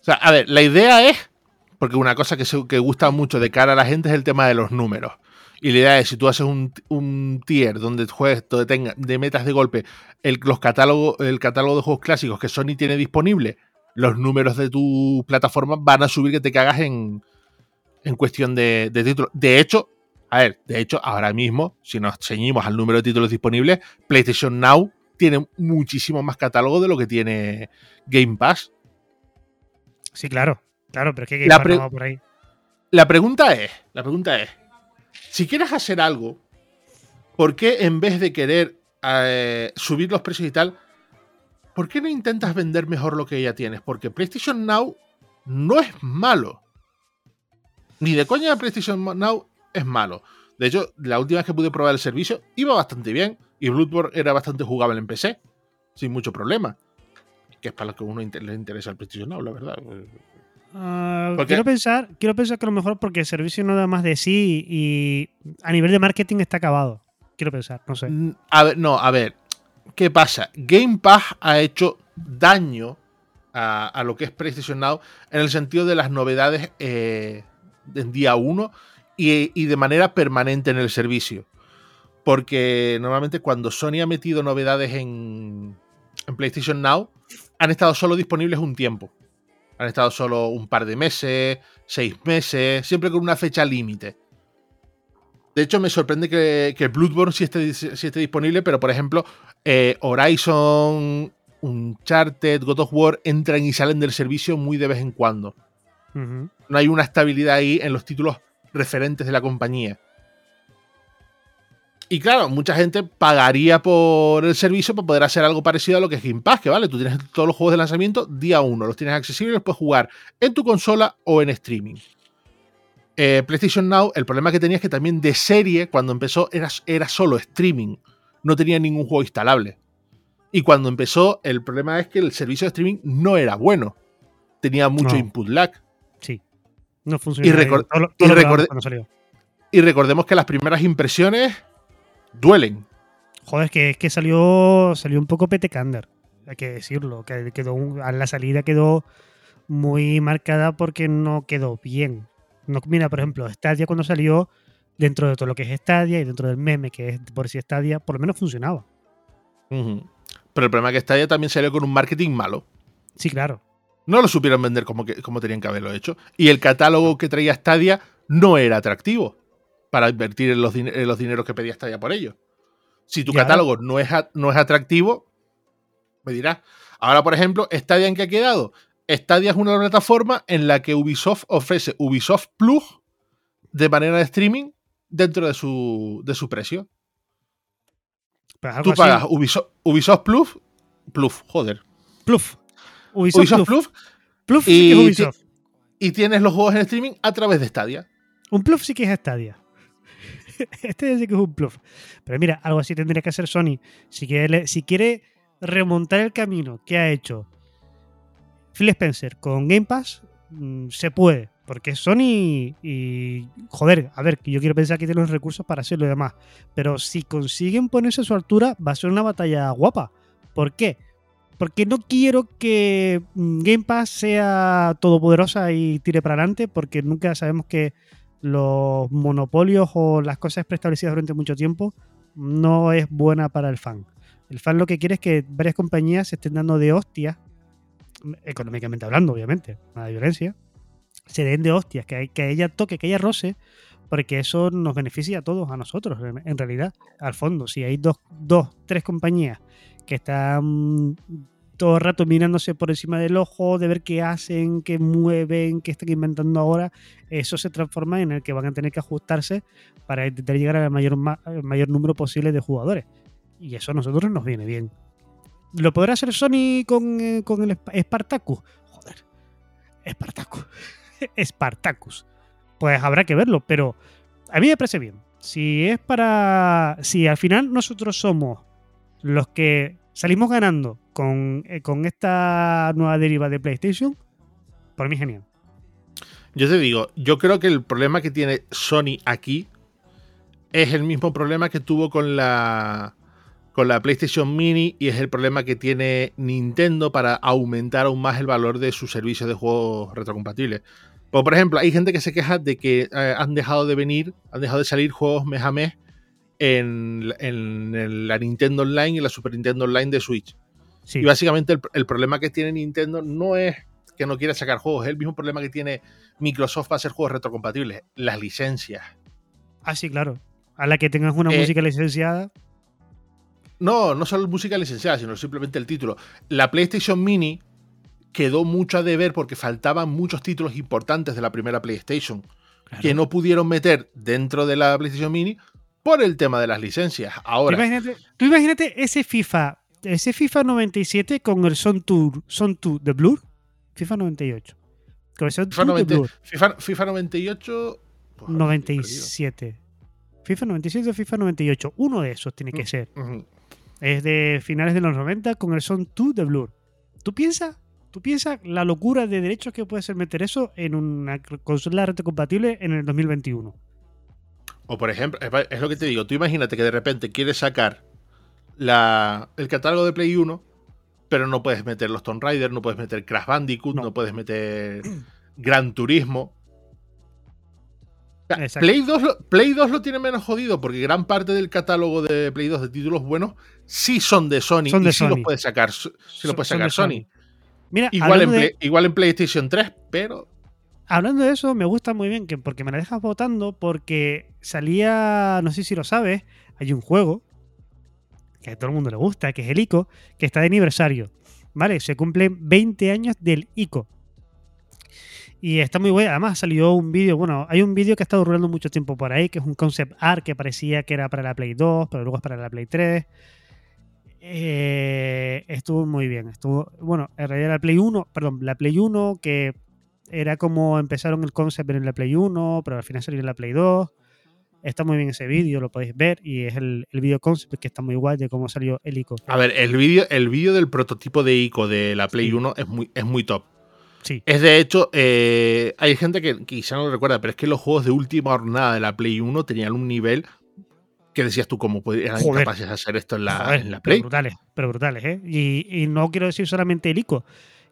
O sea, a ver, la idea es, porque una cosa que, que gusta mucho de cara a la gente es el tema de los números. Y la idea es, si tú haces un, tier donde juegues, donde tenga, de metas de golpe el, los catálogos, el catálogo de juegos clásicos que Sony tiene disponible, los números de tu plataforma van a subir que te cagas en, en cuestión de, de títulos. De hecho, a ver, de hecho, ahora mismo, si nos ceñimos al número de títulos disponibles, PlayStation Now tiene muchísimo más catálogo de lo que tiene Game Pass. Sí, claro. Claro, pero es que Game Pass va por ahí. La pregunta es, la pregunta es, si quieres hacer algo, ¿por qué en vez de querer eh, subir los precios y tal, ¿por qué no intentas vender mejor lo que ya tienes? Porque PlayStation Now no es malo. Ni de coña PlayStation Now es malo. De hecho, la última vez que pude probar el servicio iba bastante bien y Bloodborne era bastante jugable en PC, sin mucho problema. Que es para lo que a uno le interesa el PlayStation Now, la verdad. Ah, quiero, pensar, quiero pensar que a lo mejor porque el servicio no da más de sí y a nivel de marketing está acabado. Quiero pensar, no sé. Mm, a ver, no, a ver. ¿Qué pasa? Game Pass ha hecho daño a, lo que es PlayStation Now en el sentido de las novedades eh, en día 1 y, de manera permanente en el servicio. Porque normalmente cuando Sony ha metido novedades en, PlayStation Now, han estado solo disponibles un tiempo. Han estado solo un par de meses, seis meses, siempre con una fecha límite. De hecho, me sorprende que, que Bloodborne sí esté, esté, disponible, pero por ejemplo, eh, Horizon, Uncharted, God of War entran y salen del servicio muy de vez en cuando. No hay una estabilidad ahí en los títulos referentes de la compañía. Y claro, mucha gente pagaría por el servicio para poder hacer algo parecido a lo que es Game Pass, que vale, tú tienes todos los juegos de lanzamiento día uno, los tienes accesibles, los puedes jugar en tu consola o en streaming. eh, PlayStation Now, el problema que tenía es que también de serie, cuando empezó, era, era solo streaming. No tenía ningún juego instalable. Y cuando empezó, el problema es que el servicio de streaming no era bueno. Tenía mucho No. input lag. Sí. No funcionó. Y todo, y recordemos que las primeras impresiones duelen. Joder, es que, es que salió, salió un poco petecander, hay que decirlo. Que quedó un- a la salida quedó muy marcada porque no quedó bien. No, mira, por ejemplo, Stadia cuando salió, dentro de todo lo que es Stadia y dentro del meme que es por si Stadia, por lo menos funcionaba. Pero el problema es que Stadia también salió con un marketing malo. Sí, claro. No lo supieron vender como, que, como tenían que haberlo hecho. Y el catálogo que traía Stadia no era atractivo para invertir en los, en los dineros que pedía Stadia por ello. Si tu catálogo no es, no es atractivo, me dirás. Ahora, por ejemplo, ¿Stadia en qué ha quedado? Stadia es una plataforma en la que Ubisoft ofrece Ubisoft Plus de manera de streaming dentro de su, de su precio. Pues Tú pagas Ubisoft, Ubisoft Plus, Plus, joder. Pluf. Ubisoft, Ubisoft. Plus Pluf y sí que es Ubisoft. y tienes los juegos en streaming a través de Stadia. Un Pluf sí que es Stadia. este sí que es un Pluf. Pero mira, algo así tendría que hacer Sony. Si quiere, si quiere remontar el camino que ha hecho Phil Spencer con Game Pass, mm, se puede. Porque Sony y. Joder, a ver, yo quiero pensar que tiene los recursos para hacer lo demás. Pero si consiguen ponerse a su altura, va a ser una batalla guapa. ¿Por qué? Porque no quiero que mm, Game Pass sea todopoderosa y tire para adelante, porque nunca sabemos que los monopolios o las cosas preestablecidas durante mucho tiempo no es buena para el fan. El fan lo que quiere es que varias compañías se estén dando de hostias, económicamente hablando, obviamente, nada de violencia, se den de hostias, que, que ella toque, que ella roce, porque eso nos beneficia a todos, a nosotros, en, en realidad, al fondo. Si hay dos, dos, tres compañías que están todo el rato mirándose por encima del ojo, de ver qué hacen, qué mueven, qué están inventando ahora, eso se transforma en el que van a tener que ajustarse para intentar llegar al mayor, mayor número posible de jugadores. Y eso a nosotros nos viene bien. ¿Lo podrá hacer Sony con, eh, con el Sp- Spartacus? Joder. Spartacus. Spartacus. Pues habrá que verlo, pero a mí me parece bien. Si es para. Si al final nosotros somos los que salimos ganando con, eh, con esta nueva deriva de PlayStation, por mí genial. Yo te digo, yo creo que el problema que tiene Sony aquí es el mismo problema que tuvo con la con la PlayStation Mini y es el problema que tiene Nintendo para aumentar aún más el valor de su servicio de juegos retrocompatibles. Pues, por ejemplo, hay gente que se queja de que eh, han dejado de venir, han dejado de salir juegos mes a mes en, en- en la Nintendo Online y la Super Nintendo Online de Switch. Sí. Y básicamente el, el problema que tiene Nintendo no es que no quiera sacar juegos, es el mismo problema que tiene Microsoft para hacer juegos retrocompatibles, las licencias. Ah, sí, claro. A la que tengas una Eh, música licenciada. No, no solo música licenciada, sino simplemente el título. La PlayStation Mini quedó mucho a deber porque faltaban muchos títulos importantes de la primera PlayStation que no pudieron meter dentro de la PlayStation Mini por el tema de las licencias. Tú Ahora, imagínate, tú imagínate ese FIFA, ese FIFA 97 con el Son Tour, Son Tour de Blur. FIFA 98. Con el Son FIFA, Tour de 90 Blur. FIFA- FIFA 98. pues, 97. FIFA 97 o FIFA 98. Uno de esos tiene que Mm. ser. Ujú. Es de finales de los 90 con el Son 2 de Blur. ¿Tú piensas? ¿Tú piensas la locura de derechos que puede ser meter eso en una consola retrocompatible en el 2021? O por ejemplo, es lo que te digo, tú imagínate que de repente quieres sacar la, el catálogo de Play 1, pero no puedes meter los Tomb Raider, no puedes meter Crash Bandicoot, No. no, puedes meter Gran Turismo. O sea, Exacto. Play 2, lo, Play 2 lo tiene menos jodido porque gran parte del catálogo de Play 2 de títulos buenos sí son de Sony Son y sí los puede sacar, sí los puede sacar Sony. Mira, Igual en, de, igual en PlayStation 3, pero hablando de eso, me gusta muy bien que porque me la dejas votando porque salía, no sé si lo sabes, hay un juego que a todo el mundo le gusta, que es el ICO, que está de aniversario. ¿Vale? Se cumplen 20 años del ICO. Y está muy bueno. Además salió un vídeo, bueno, hay un vídeo que ha estado rulando mucho tiempo por ahí, que es un concept art que parecía que era para la Play 2, pero luego es para la Play 3. Eh, estuvo muy bien. Estuvo, bueno, en realidad la Play 1, perdón, la Play 1 que era como empezaron el concept en la Play 1, pero al final salió en la Play 2. Está muy bien ese vídeo, lo podéis ver. Y es el, el vídeo concept que está muy guay de cómo salió el ICO. A ver, el vídeo el vídeo del prototipo de ICO de la Play Sí. 1 es muy, es muy top. Sí, Es de hecho, eh, hay gente que quizá no lo recuerda, pero es que los juegos de última jornada de la Play 1 tenían un nivel que decías tú, cómo eran Joder. capaces de hacer esto en la, Joder, en la pero Play. brutales, pero brutales, ¿eh? Y, y no quiero decir solamente el ICO,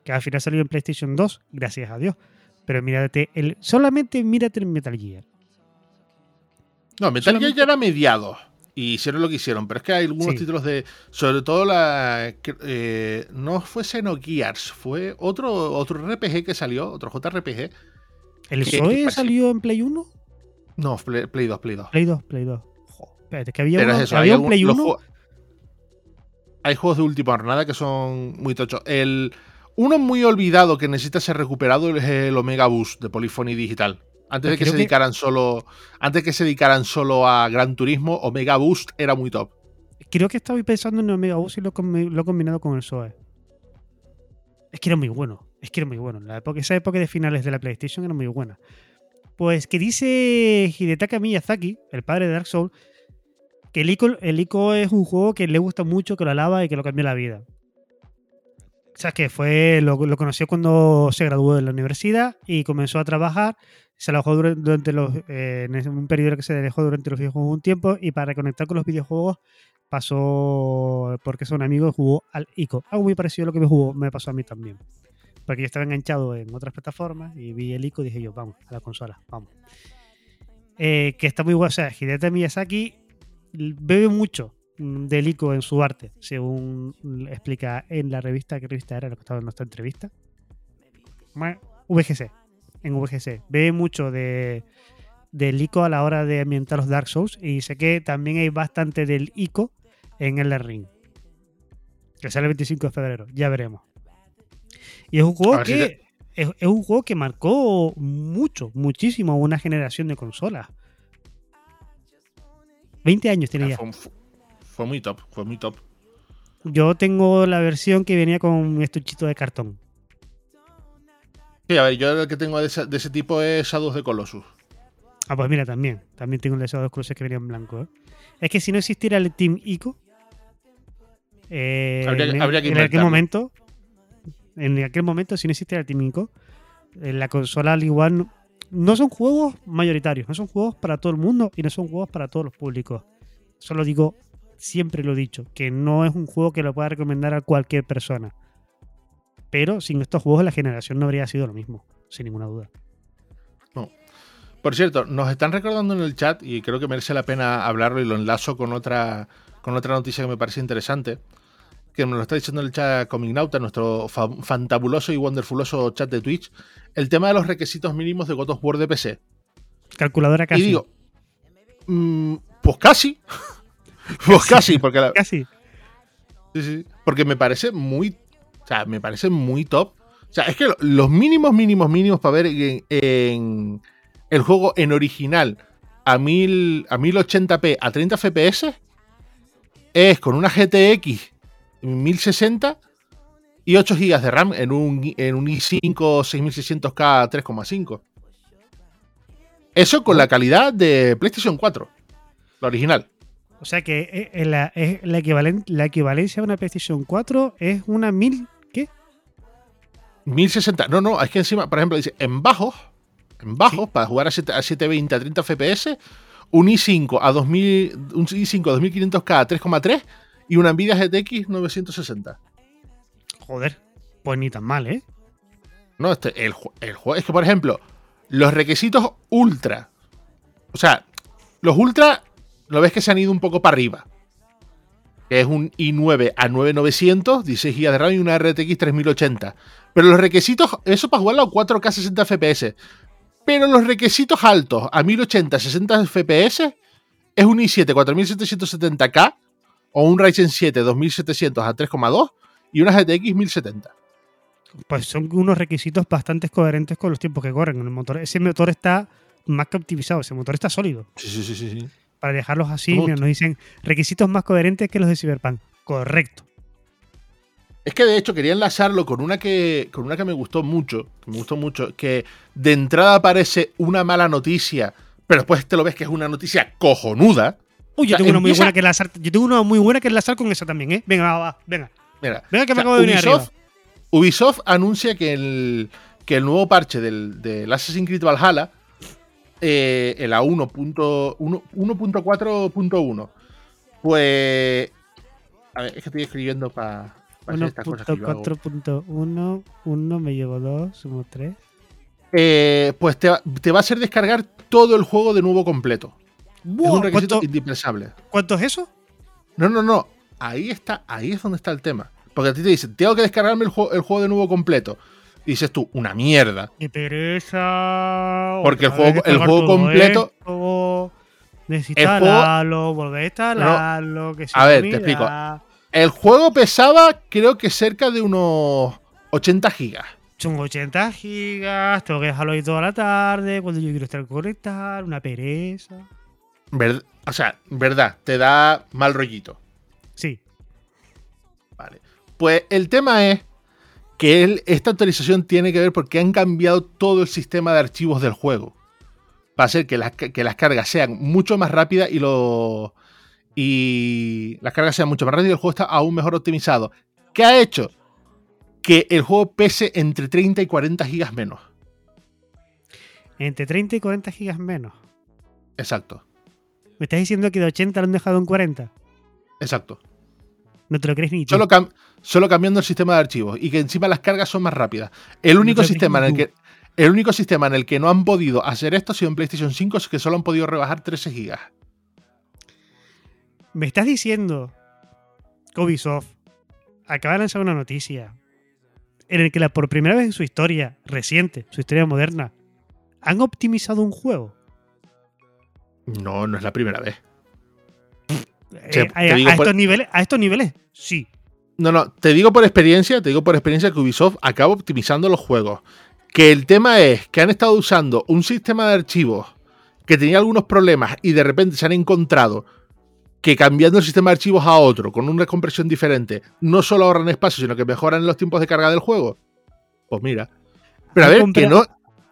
que al final salió en PlayStation 2, gracias a Dios. Pero mírate, el, solamente mírate el Metal Gear. No, Metal Gear ya era mediados y hicieron lo que hicieron, pero es que hay algunos Sí. títulos de. Sobre todo la. eh, no fue Xenogears, fue otro, otro RPG que salió, otro JRPG. ¿El ¿Qué- qué Zoe salió en Play 1? No, Play, Play 2, Play 2. Play 2, Play 2. Jo, espérate, que había, uno- es eso, había un Play los 1. jue- Hay juegos de última jornada que son muy tochos. El, uno muy olvidado que necesita ser recuperado es el Omega Boost de Polyphony Digital. Antes de que se dedicaran solo. Antes que se dedicaran solo a Gran Turismo, Omega Boost era muy top. Creo que estaba pensando en Omega Bus y lo, he combinado con el Zoe. Es que era muy bueno. Es que era muy bueno. La época, esa época de finales de la PlayStation era muy buena. Pues que dice Hidetaka Miyazaki, el padre de Dark Souls, que el Ico, el Ico es un juego que le gusta mucho, que lo alaba y que lo cambió la vida. O sea, que fue, lo, lo conoció cuando se graduó de la universidad y comenzó a trabajar. Se alojó durante, durante los, eh, en un periodo que se alejó durante los videojuegos un tiempo y para reconectar con los videojuegos pasó porque son amigos jugó al ICO. Algo muy parecido a lo que me jugó, me pasó a mí también. Porque yo estaba enganchado en otras plataformas y vi el ICO y dije yo, vamos, a la consola, vamos. Eh, que está muy guay. O sea, Hideta Miyazaki bebe mucho mm, del ICO en su arte, según explica en la revista, ¿qué revista era? Lo que estaba en nuestra entrevista. VGC. En VGC. Bebe mucho de, del ICO a la hora de ambientar los Dark Souls y sé que también hay bastante del ICO en el Ring. Que sale el 25 de febrero, ya veremos. Y es un juego si que es, es un juego que marcó mucho, muchísimo una generación de consolas. 20 años tiene ya. Fue, fue- fue muy top, fue muy top. Yo tengo la versión que venía con un estuchito de cartón. Sí, a ver, yo el que tengo de ese, de ese tipo es Shadows de Colossus. Ah, pues mira, también. También tengo el de dos cruces que venían en blanco. ¿eh? Es que si no existiera el Team ICO, eh, Habría- en, habría que en aquel momento, en aquel momento, si no existiera el Team ICO, en la consola al igual no, no son juegos mayoritarios, no son juegos para todo el mundo y no son juegos para todos los públicos. Solo digo, siempre lo he dicho, que no es un juego que lo pueda recomendar a cualquier persona. Pero sin estos juegos la generación no habría sido lo mismo, sin ninguna duda. Por cierto, nos están recordando en el chat y creo que merece la pena hablarlo y lo enlazo con otra, con otra noticia que me parece interesante. Que me lo está diciendo el chat Comignauta, nuestro fa- fantabuloso y wonderfuloso chat de Twitch. El tema de los requisitos mínimos de God of War de PC. Calculadora casi. Y digo, mm, pues casi. Pues casi, porque la- casi. Sí, sí. Porque me parece muy. O sea, me parece muy top. O sea, es que lo- los mínimos, mínimos, mínimos para ver en, en el juego en original a, 1000, a 1080p a 30 FPS es con una GTX 1060 y 8 GB de RAM en un, en un i5 6600K 3,5. Eso con la calidad de PlayStation 4, la original. O sea que eh, eh, la, es la, equivalen- la equivalencia a una PlayStation 4 es una 1000. ¿Qué? 1060. No, no, es que encima, por ejemplo, dice en bajos, en bajos, para jugar a, 7 a 720 a 30 FPS, un i5 a 2000, un i5 a 2500K a 3,3 y una Nvidia GTX 960. Joder. Pues ni tan mal, ¿eh? No, este, el, el juego. Es que, por ejemplo, los requisitos ultra. O sea, los ultra, lo ves que se han ido un poco para arriba. Que es un i9 a 9900, 16 GB de RAM y una RTX 3080. Pero los requisitos, eso para jugarlo a 4K 60 FPS. Pero los requisitos altos a 1080 60 FPS es un i7 4770K o un Ryzen 7 2700 a 3,2 y una GTX 1070. Pues son unos requisitos bastante coherentes con los tiempos que corren. El motor, ese motor está más que optimizado, ese motor está sólido. Sí, sí, sí, sí. Para dejarlos así, nos dicen requisitos más coherentes que los de Cyberpunk. Correcto. Es que de hecho quería enlazarlo con una que con una que me gustó mucho, que me gustó mucho, que de entrada parece una mala noticia, pero después te lo ves que es una noticia cojonuda. Uy, yo O sea, tengo una muy buena que enlazar. Yo tengo una muy buena que enlazar con esa también, ¿eh? Venga, va, va, venga. Mira, Venga, que me o sea, acabo de venir Ubisoft, arriba. Ubisoft anuncia que el, que el nuevo parche del, del Assassin's Creed Valhalla, eh, en la 1.1 1.4.1, pues. A ver, es que estoy escribiendo para hago. 1.4.1, 1 me llevo 2, sumo 3. Eh, pues te, va- te va a hacer descargar todo el juego de nuevo completo. es un requisito ¿Cuánto, indispensable. cuánto es eso? No, no, no. Ahí está, ahí es donde está el tema. Porque a ti te dicen, tengo que descargarme el, juego- el juego de nuevo completo. Y dices tú, una mierda. ¡Qué pereza! Porque el juego- el juego completo- esto, Desinstalarlo, volver a instalarlo. que si A ver, no te explico. mira. El juego pesaba, creo que cerca de unos 80 gigas. Son 80 gigas, tengo que dejarlo ahí toda la tarde, cuando yo quiero estar conectar, una pereza. Ver- o sea, verdad, te da mal rollito. Sí, Vale. Pues el tema es que esta actualización tiene que ver porque han cambiado todo el sistema de archivos del juego. Para hacer que las, que las cargas sean mucho más rápidas y lo. Y las cargas sean mucho más rápidas y el juego está aún mejor optimizado. ¿Qué ha hecho? Que el juego pese entre 30 y 40 gigas menos. entre 30 y 40 gigas menos. Exacto. ¿Me estás diciendo que de 80 lo han dejado en 40? Exacto. No te lo crees ni tú. Solo, cam- solo cambiando el sistema de archivos y que encima las cargas son más rápidas. El único te sistema en el que el único sistema en el que no han podido hacer esto ha sido en PlayStation 5, es que solo han podido rebajar 13 gigas. Me estás diciendo que Ubisoft acaba de lanzar una noticia en el que la, por primera vez en su historia reciente, su historia moderna, han optimizado un juego. No, no es la primera vez. Eh, Sí, a, por- estos niveles, a estos niveles, sí. No, no, te digo por experiencia, te digo por experiencia que Ubisoft acaba optimizando los juegos. Que el tema es que han estado usando un sistema de archivos que tenía algunos problemas y de repente se han encontrado que cambiando el sistema de archivos a otro, con una compresión diferente, no solo ahorran espacio, sino que mejoran los tiempos de carga del juego. Pues mira. Pero a ver, que no.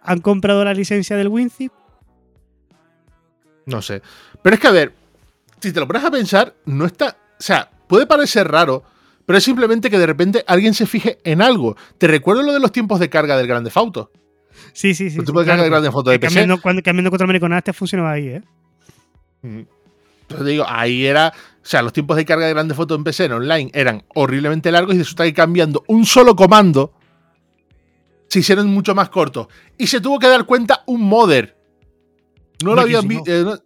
¿Han comprado la licencia del WinZip? No sé. Pero es que, a ver, si te lo pones a pensar, no está. O sea, puede parecer raro, pero es simplemente que de repente alguien se fije en algo. Te recuerdo lo de los tiempos de carga del Grande Fauto. Sí, sí, sí. Los sí, tiempos de carga del Grande Fauto de PC. cambiando, cuando, cambiando contra Americonaste funcionaba ahí, ¿eh? Entonces te digo, ahí era. O sea, los tiempos de carga de Grande Foto en PC en online eran horriblemente largos y resulta que cambiando un solo comando se hicieron mucho más cortos. Y se tuvo que dar cuenta un modder. No lo habían, ¿quién vi- eh, no,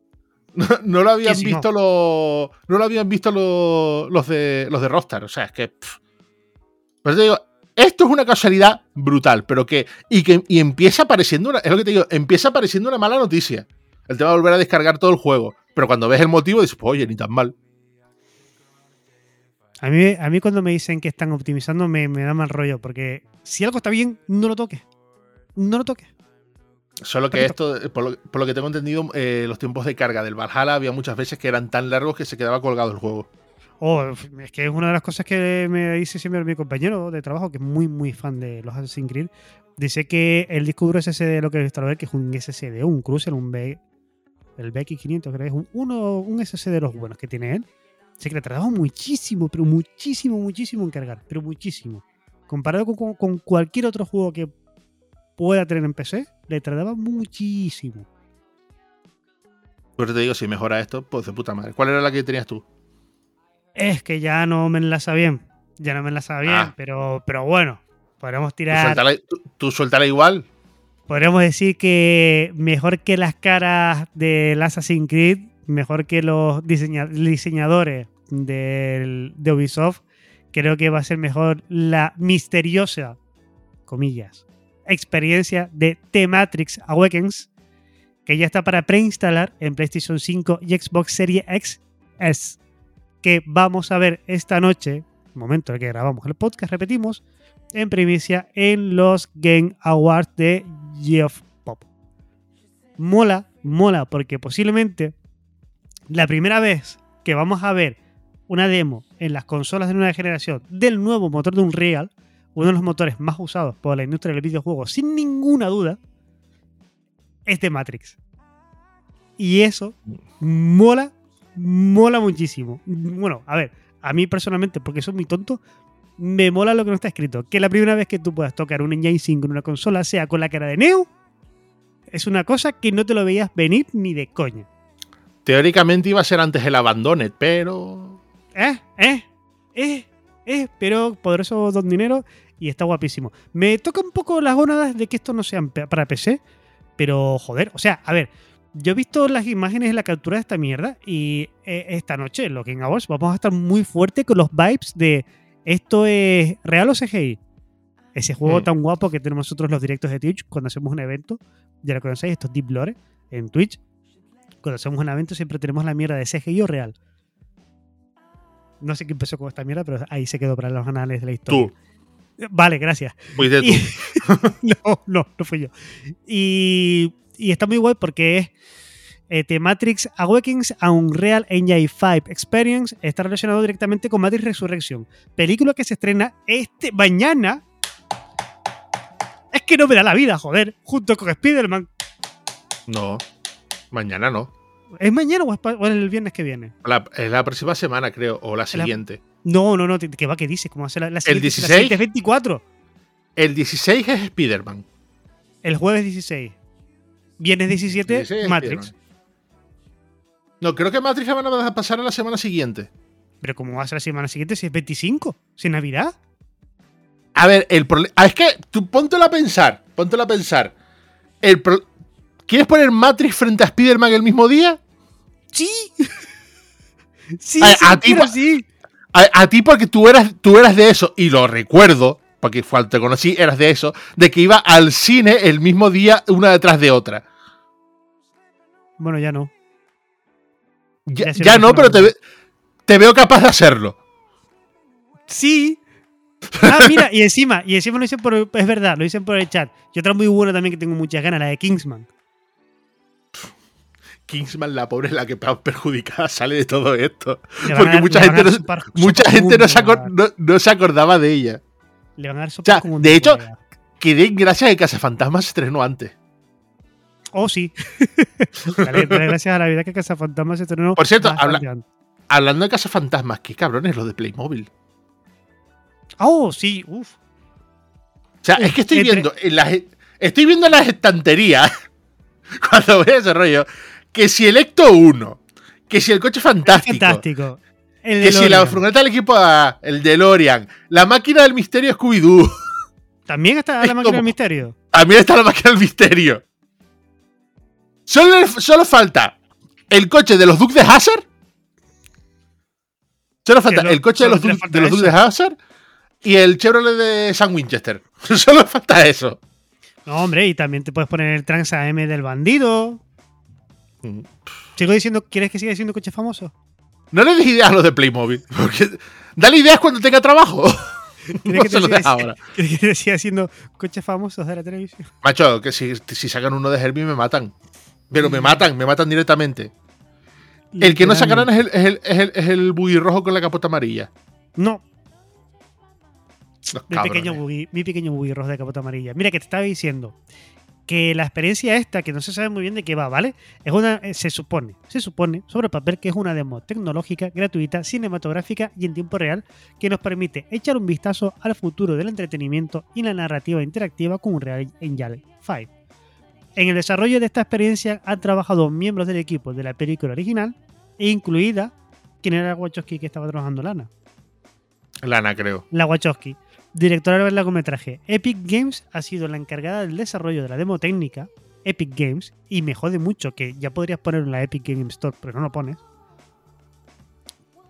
no- no lo habían ¿Quién si visto los. No lo habían visto los, los de los de Rockstar. O sea, es que. pff. Pues te digo, esto es una casualidad brutal, pero que. Y que y empieza pareciendo una. Es lo que te digo, empieza pareciendo una mala noticia. El tema de volver a descargar todo el juego. Pero cuando ves el motivo, dices, pues, oye, ni tan mal. A mí, a mí cuando me dicen que están optimizando me, me da mal rollo, porque si algo está bien, no lo toques. No lo toques. Solo que esto, por lo, que tengo entendido, eh, los tiempos de carga del Valhalla había muchas veces que eran tan largos que se quedaba colgado el juego. Oh, es que es una de las cosas que me dice siempre mi compañero de trabajo, que es muy, muy fan de los Assassin's Creed. Dice que el disco duro SSD lo que he visto ver, que es un SSD, un Cruiser, un B, el BX500, creo que es un, uno, un SSD de los buenos que tiene él. Dice que le tardaba muchísimo, pero muchísimo, muchísimo en cargar, pero muchísimo. Comparado con cualquier otro juego que pueda tener en PC, le tardaba muchísimo. Por eso te digo, si mejora esto, pues de puta madre. ¿Cuál era la que tenías tú? Es que ya no me enlaza bien. Ya no me enlaza bien, Ah. pero, pero bueno, podríamos Tú tirar. suéltala, tú- suéltala igual. Podríamos decir que mejor que las caras del Assassin's Creed, mejor que los diseña- diseñadores del- de Ubisoft, creo que va a ser mejor la misteriosa, comillas, experiencia de The Matrix Awakens, que ya está para preinstalar en PlayStation 5 y Xbox Series X S, que vamos a ver esta noche, momento en el que grabamos el podcast, repetimos, en primicia en los Game Awards de Geoff Pop. Mola, mola, porque posiblemente la primera vez que vamos a ver una demo en las consolas de nueva generación del nuevo motor de Unreal, uno de los motores más usados por la industria del videojuego, sin ninguna duda, es de Matrix. Y eso mola, mola muchísimo. Bueno, a ver, a mí personalmente, porque soy muy tonto, me mola lo que no está escrito. Que la primera vez que tú puedas tocar un Engine 5 en una consola sea con la cara de Neo, es una cosa que no te lo veías venir ni de coña. Teóricamente iba a ser antes el Abandoned, pero. Eh, eh, eh, eh, pero poderoso don dinero y está guapísimo. Me toca un poco las gónadas de que esto no sea para PC, pero joder, o sea, a ver, yo he visto las imágenes de la captura de esta mierda y eh, esta noche en Looking Hours vamos a estar muy fuerte con los vibes de esto es real o CGI. Ese juego Mm. tan guapo que tenemos nosotros los directos de Twitch cuando hacemos un evento, ya lo conocéis, estos Deep Lore en Twitch. Cuando hacemos un evento siempre tenemos la mierda de CGI o real. No sé qué empezó con esta mierda, pero ahí se quedó para los anales de la historia. Tú. Vale, gracias. Fuiste tú. Y- no, no, no fui yo. Y, y está muy guay porque es eh, The Matrix Awakens a Unreal Engine 5 Experience. Está relacionado directamente con Matrix Resurrection, película que se estrena este mañana. Es que no me da la vida, joder, junto con Spider-Man. No. Mañana no. ¿Es mañana o es, o es el viernes que viene? La, es la próxima semana, creo. O la siguiente. No, no, no, ¿qué va? ¿Qué dices? ¿Cómo va a ser la, la siguiente? La 16? siguiente es 24. El 16 es Spider-Man. El jueves 16. Viernes 17, 16 es Matrix. No, creo que Matrix la van a pasar a la semana siguiente. Pero ¿cómo va a ser la semana siguiente si es 25? ¿Si es Navidad? A ver, el problema. Ah, es que tú póntelo a pensar. Póntelo a pensar. El pro- ¿Quieres poner Matrix frente a Spider-Man el mismo día? ¡Sí! sí, A- sí, a ti quiero, sí. A, a ti porque tú eras, tú eras de eso, y lo recuerdo, porque cuando te conocí eras de eso, de que iba al cine el mismo día una detrás de otra. Bueno, ya no. Ya, Ya no, pero te, veo capaz de hacerlo. Sí. Ah, mira, y encima, y encima lo dicen por. Es verdad, lo dicen por el chat. Y otra muy buena también que tengo muchas ganas, la de Kingsman. Kingsman, la pobre, la que perjudicada sale de todo esto. Le Porque mucha gente, no, mucha gente no, se no- no se acordaba de ella. Le van a dar O sea, de hecho- colega. Que den gracias que Casa Fantasma se estrenó antes. Oh, sí. Dale, dale gracias a la vida que Casa Fantasma se estrenó. Por cierto, habla-. Hablando de Casa Fantasmas, qué cabrones los de Playmobil. Oh, sí, uff. O sea, es que estoy viendo en las estoy viendo en las estanterías cuando veo ese rollo que si el Ecto 1, que si el coche fantástico, Fantástico. El que si la furgoneta del equipo A, el DeLorean, la máquina del misterio Scooby-Doo, También está es la máquina como- del misterio. también está la máquina del misterio. Solo, solo falta el coche de los Duques de Hazard. Solo falta el coche de los, falta de los Duques de. Hazard y el Chevrolet de San Winchester. Solo falta eso. No, hombre, y también te puedes poner el Trans AM del bandido. Mm. Sigo diciendo, ¿quieres que siga diciendo coche famoso? No le des ideas a los de Playmobil. Porque dale ideas cuando tenga trabajo. ¿Quieres que te siga, ahora. ¿Quieres que te siga haciendo coches famosos de la televisión? Macho, que si, si sacan uno de Herbie me matan. Pero me matan, me matan directamente. El que no sacarán es el, es el, es el, es el buggy rojo con la capota amarilla. No, Los mi cabrones. pequeño, buggy, mi pequeño buggy rojo de capota amarilla. Mira que te estaba diciendo que la experiencia esta, que no se sabe muy bien de qué va, ¿vale? Es una, eh, se supone, se supone sobre el papel que es una demo tecnológica, gratuita, cinematográfica y en tiempo real que nos permite echar un vistazo al futuro del entretenimiento y la narrativa interactiva con Unreal Engine 5. En el desarrollo de esta experiencia han trabajado miembros del equipo de la película original, e incluida quien era Wachowski que estaba trabajando Lana. Lana, creo. La Wachowski, directora del largometraje. Epic Games ha sido la encargada del desarrollo de la demo técnica. Epic Games, y me jode mucho que ya podrías ponerlo en la Epic Games Store, pero no lo pones.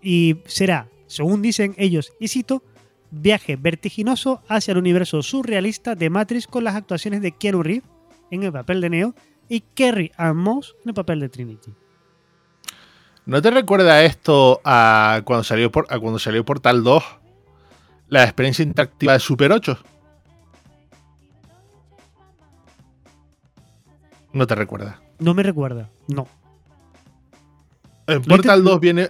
Y será, según dicen ellos, y cito, viaje vertiginoso hacia el universo surrealista de Matrix con las actuaciones de Keanu Reeves en el papel de Neo y Kerry Ann Moss en el papel de Trinity. ¿No te recuerda esto a cuando salió, por, a cuando salió Portal 2? La experiencia interactiva de Super 8. No te recuerda. No me recuerda, no. En Portal intent- 2 viene.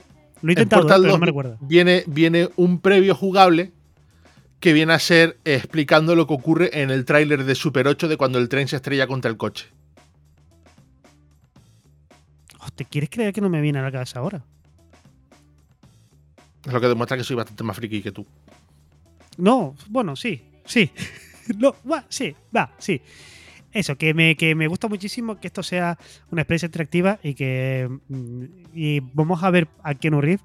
Lo he en intentado, Portal pero no 2 me recuerda. viene, viene un previo jugable que viene a ser explicando lo que ocurre en el tráiler de Super 8 de cuando el tren se estrella contra el coche. ¿Te quieres creer que no me viene a la cabeza ahora? Es lo que demuestra que soy bastante más friki que tú. No, bueno, sí, sí. No, va, sí, va, sí. Eso, que me, que me gusta muchísimo que esto sea una experiencia interactiva y que mm, y vamos a ver a Keanu Reeves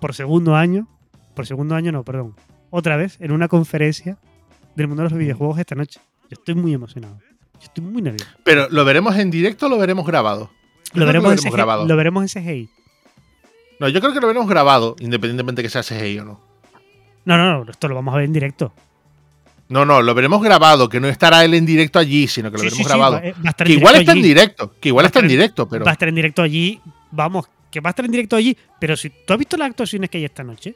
por segundo año, por segundo año no, perdón, otra vez en una conferencia del mundo de los videojuegos esta noche. Yo estoy muy emocionado. Yo estoy muy nervioso. Pero, ¿lo veremos en directo o lo veremos grabado? Lo veremos, en CGI, grabado. lo veremos en CGI. No, yo creo que lo veremos grabado, independientemente que sea CGI o no. No, no, no, esto lo vamos a ver en directo. No, no, lo veremos grabado, que no estará él en directo allí, sino que lo Sí, veremos sí, sí, grabado. va, eh, va que igual está en directo, que igual Va está en directo, pero Va a estar en directo allí. Vamos, que va a estar en directo allí. Pero si tú has visto las actuaciones que hay esta noche,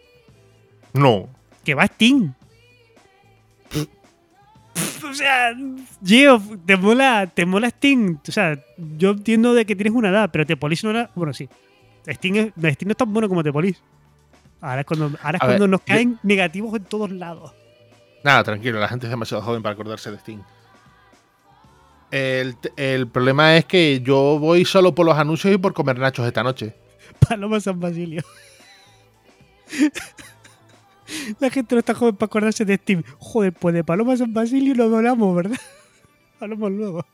no. que va Sting. o sea, Gio, te mola, te mola Sting. O sea, yo entiendo de que tienes una edad, pero Tepolis no era. Bueno, sí. Sting, es- Sting no es tan bueno como Tepolis. Ahora es cuando, ahora es cuando ver, nos yo- caen negativos en todos lados. Nada, tranquilo, la gente es demasiado joven para acordarse de Steam. El, el problema es que yo voy solo por los anuncios y por comer nachos esta noche. Paloma San Basilio. La gente no está joven para acordarse de Steam. Joder, pues de Paloma San Basilio no hablamos, ¿verdad? Hablamos luego.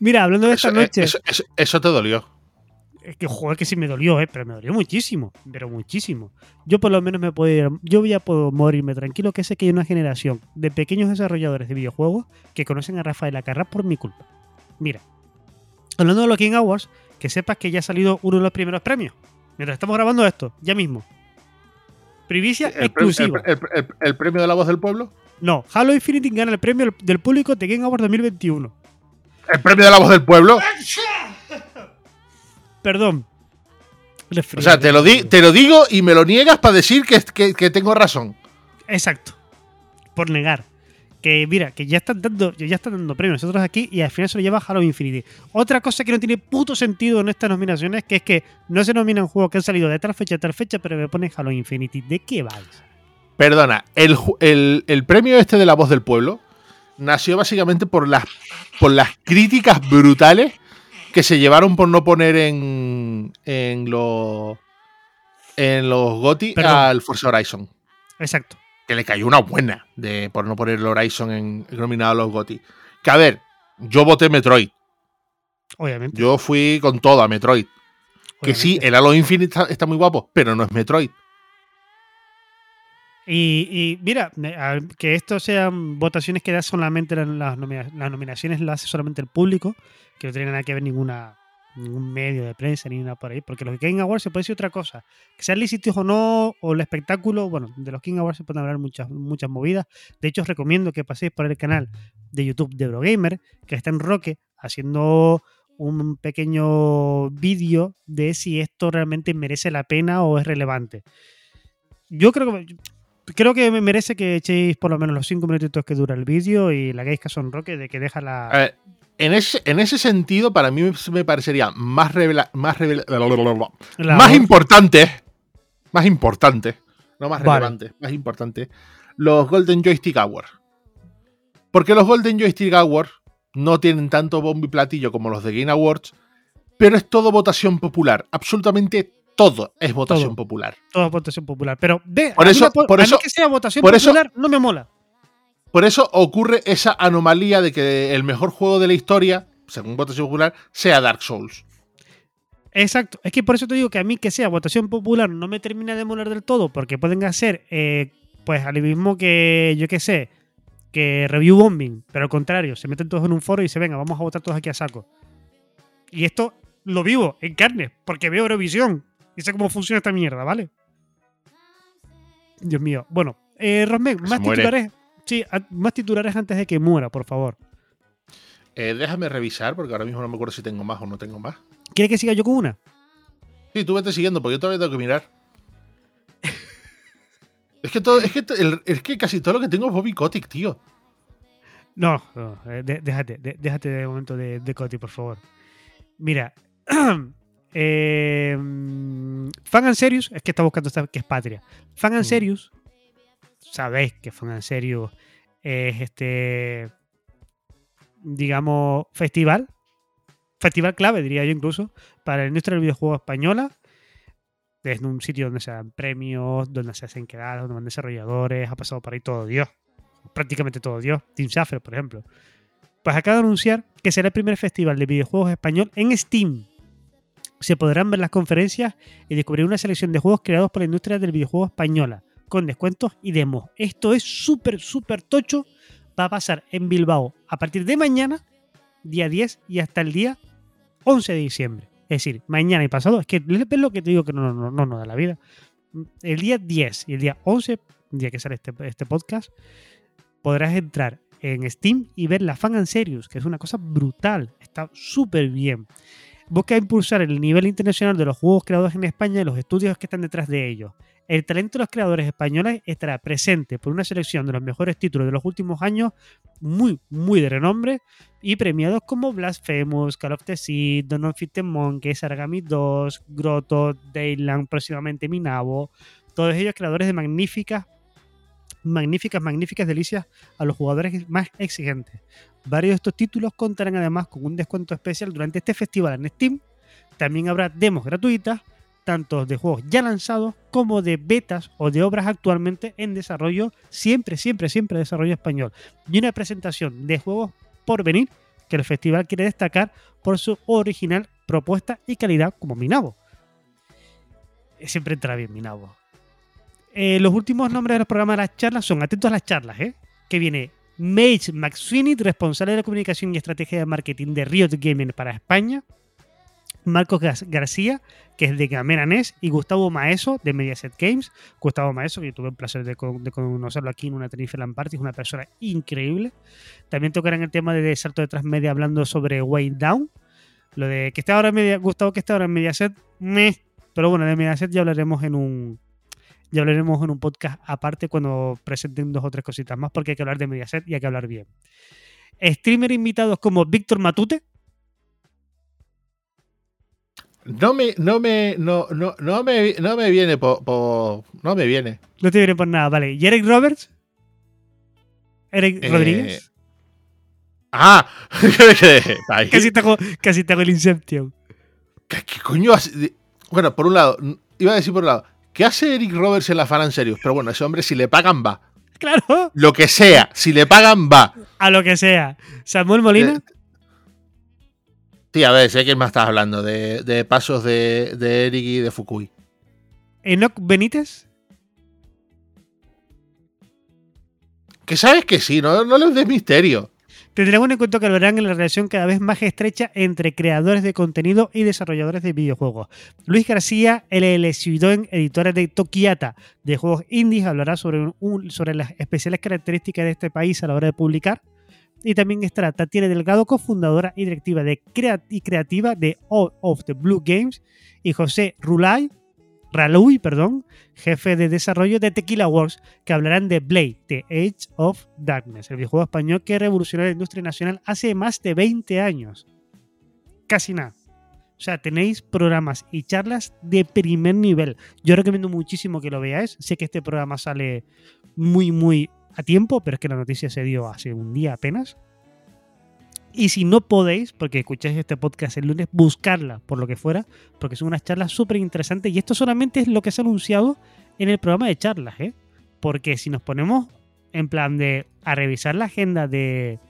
Mira, hablando de esta Eso, eh, noche. eso- eso- eso te dolió. Es que joder, que sí me dolió, ¿eh? Pero me dolió muchísimo. Pero muchísimo. Yo por lo menos me puedo ir- Yo ya puedo morirme tranquilo que sé que hay una generación de pequeños desarrolladores de videojuegos que conocen a Rafael Acarrá por mi culpa. Mira. Hablando de los King Awards, que sepas que ya ha salido uno de los primeros premios. Mientras estamos grabando esto, ya mismo. Primicia El, pre- exclusiva. el- el- el- el premio de la voz del pueblo. No, Halo Infinite gana el premio del público de Game Awards 2021. El premio de la voz del pueblo. Perdón. O sea, te lo, di- te lo digo y me lo niegas para decir que, que- que tengo razón. Exacto. Por negar. Que mira, que ya están dando, ya están dando premios nosotros aquí y al final se lo lleva Halo Infinity. Otra cosa que no tiene puto sentido en estas nominaciones, que es que no se nominan juegos que han salido de tal fecha a tal fecha, pero me ponen Halo Infinity. ¿De qué vais? Perdona, el, el- el premio este de la voz del pueblo nació básicamente por las, por las críticas brutales que se llevaron por no poner en, en los en los Perdón. al Forza Horizon. Exacto. Que le cayó una buena de, por no poner el Horizon en, nominado a los GOTY. Que a ver, yo voté Metroid. Obviamente. Yo fui con todo a Metroid. Que sí, el Halo Infinite está, está muy guapo, pero no es Metroid. Y, mira, que esto sean votaciones que da solamente las nominaciones, las hace solamente el público, que no tiene nada que ver ninguna ningún medio de prensa ni nada por ahí, porque los King Awards se puede decir otra cosa, que sean lícitos o no, o el espectáculo, bueno, de los King Awards se pueden hablar muchas, muchas movidas, de hecho os recomiendo que paséis por el canal de YouTube de Eurogamer, que está en Roque, haciendo un pequeño vídeo de si esto realmente merece la pena o es relevante. Yo creo que creo que me merece que echéis por lo menos los 5 minutitos que dura el vídeo y la hagáis caso en Roque de que deja la. En ese, en ese sentido, para mí me parecería más revela- más revela- la más voz. importante, más importante, no más Vale. relevante, más importante, los Golden Joystick Awards. Porque los Golden Joystick Awards no tienen tanto bombo y platillo como los de Game Awards, pero es todo votación popular, absolutamente todo es votación Todo. popular. Toda votación popular. Pero de, Por a mí eso- po- por a mí eso- que sea votación por eso- popular no me mola. Por eso ocurre esa anomalía de que el mejor juego de la historia, según votación popular, sea Dark Souls. Exacto. Es que por eso te digo que a mí que sea votación popular no me termina de molar del todo, porque pueden hacer, eh, pues, al mismo que, yo qué sé, que review bombing, pero al contrario, se meten todos en un foro y se venga, vamos a votar todos aquí a saco. Y esto lo vivo en carne, porque veo Eurovisión y sé cómo funciona esta mierda, ¿vale? Dios mío. Bueno, eh, Rosmen, más muere. titulares. Sí, más titulares antes de que muera, por favor. Eh, déjame revisar, porque ahora mismo no me acuerdo si tengo más o no tengo más. ¿Quiere que siga yo con una? Sí, tú vete siguiendo, porque yo todavía tengo que mirar. es que todo, es que, el- es que casi todo lo que tengo es Bobby Kotick, tío. No, no, eh, déjate, de- déjate de momento de, de por favor. Mira, Eh, Fan and Serious, es que está buscando esta, que es Patria. Fan and Mm. Serious, sabéis que Fan and Serious es este, digamos, festival. Festival clave, diría yo incluso, para la industria del videojuego española. Es un sitio donde se dan premios, donde se hacen quedadas, donde van desarrolladores, ha pasado por ahí todo Dios. Prácticamente todo Dios. Team Safra, por ejemplo. Pues acaba de anunciar que será el primer festival de videojuegos español en Steam. Se podrán ver las conferencias y descubrir una selección de juegos creados por la industria del videojuego española, con descuentos y demos. Esto es súper, súper tocho. Va a pasar en Bilbao a partir de mañana, día 10, y hasta el día 11 de diciembre. Es decir, mañana y pasado. Es que es lo que te digo que no, no, no nos da la vida. El día 10 y el día 11, día que sale este, este podcast, podrás entrar en Steam y ver la Fan and Serious, que es una cosa brutal. Está súper bien. Busca impulsar el nivel internacional de los juegos creados en España y los estudios que están detrás de ellos. El talento de los creadores españoles estará presente por una selección de los mejores títulos de los últimos años, muy, muy de renombre, y premiados como Blasphemous, Call of the Sea, of the Monkeys, Aragami 2, Grotto, Dayland, próximamente Minabo, todos ellos creadores de magníficas, magníficas, magníficas delicias a los jugadores más exigentes. Varios de estos títulos contarán además con un descuento especial durante este festival en Steam. También habrá demos gratuitas, tanto de juegos ya lanzados como de betas o de obras actualmente en desarrollo, siempre, siempre, siempre desarrollo español. Y una presentación de juegos por venir que el festival quiere destacar por su original propuesta y calidad como Minabo. Siempre entra bien Minabo. Eh, los últimos nombres de los programas de las charlas son, atentos a las charlas, ¿eh? que viene Mage McSweeney, responsable de la comunicación y estrategia de marketing de Riot Gaming para España, Marcos García, que es de Gamera NES, y Gustavo Maeso, de Mediaset Games. Gustavo Maeso, que tuve el placer de, conocerlo aquí en una Land Party, es una persona increíble. También tocarán el tema de Salto de Transmedia hablando sobre Way Down. Lo de que está ahora en Media, Gustavo que está ahora en Mediaset, meh. pero bueno, de Mediaset ya hablaremos en un ya hablaremos en un podcast aparte cuando presenten dos o tres cositas más, porque hay que hablar de Mediaset y hay que hablar bien. Streamer invitados como Víctor Matute, No me, no me, no, no, no me, no me viene por, no me viene. No te viene por nada, vale. ¿Y Eric Roberts? ¿Eric Eh, Rodríguez? Ah. Casi te, hago, casi te hago el Inception. ¿Qué, qué coño? Bueno, por un lado, iba a decir por un lado, ¿qué hace Eric Roberts en la Fan Serious? Pero bueno, ese hombre, si le pagan, va. Claro, Lo que sea, si le pagan, va. a lo que sea. Samuel Molina, Eh, Sí, a ver, sé que más estás hablando de, de pasos de, de Eric y de Fukui. Enoch Benítez, Que sabes que sí, no, no les des misterio. Tendremos en cuenta que hablarán en la relación cada vez más estrecha entre creadores de contenido y desarrolladores de videojuegos. Luis García, LL Suidón, editora de Tokiata de juegos indies, hablará sobre, las especiales características de este país a la hora de publicar. Y también estará Tatiana Delgado, cofundadora y directiva de y creativa de All of the Blue Games, y José Rulay, Raluy, perdón, jefe de desarrollo de Tequila Works, que hablarán de Blade, The Age of Darkness, el videojuego español que revolucionó la industria nacional hace más de 20 años. Casi nada. O sea, tenéis programas y charlas de primer nivel. Yo recomiendo muchísimo que lo veáis. Sé que este programa sale muy, muy a tiempo, pero es que la noticia se dio hace un día apenas. Y si no podéis, porque escucháis este podcast el lunes, buscarla por lo que fuera, porque son unas charlas súper interesantes. Y esto solamente es lo que se ha anunciado en el programa de charlas, ¿eh? Porque si nos ponemos en plan de a revisar la agenda de.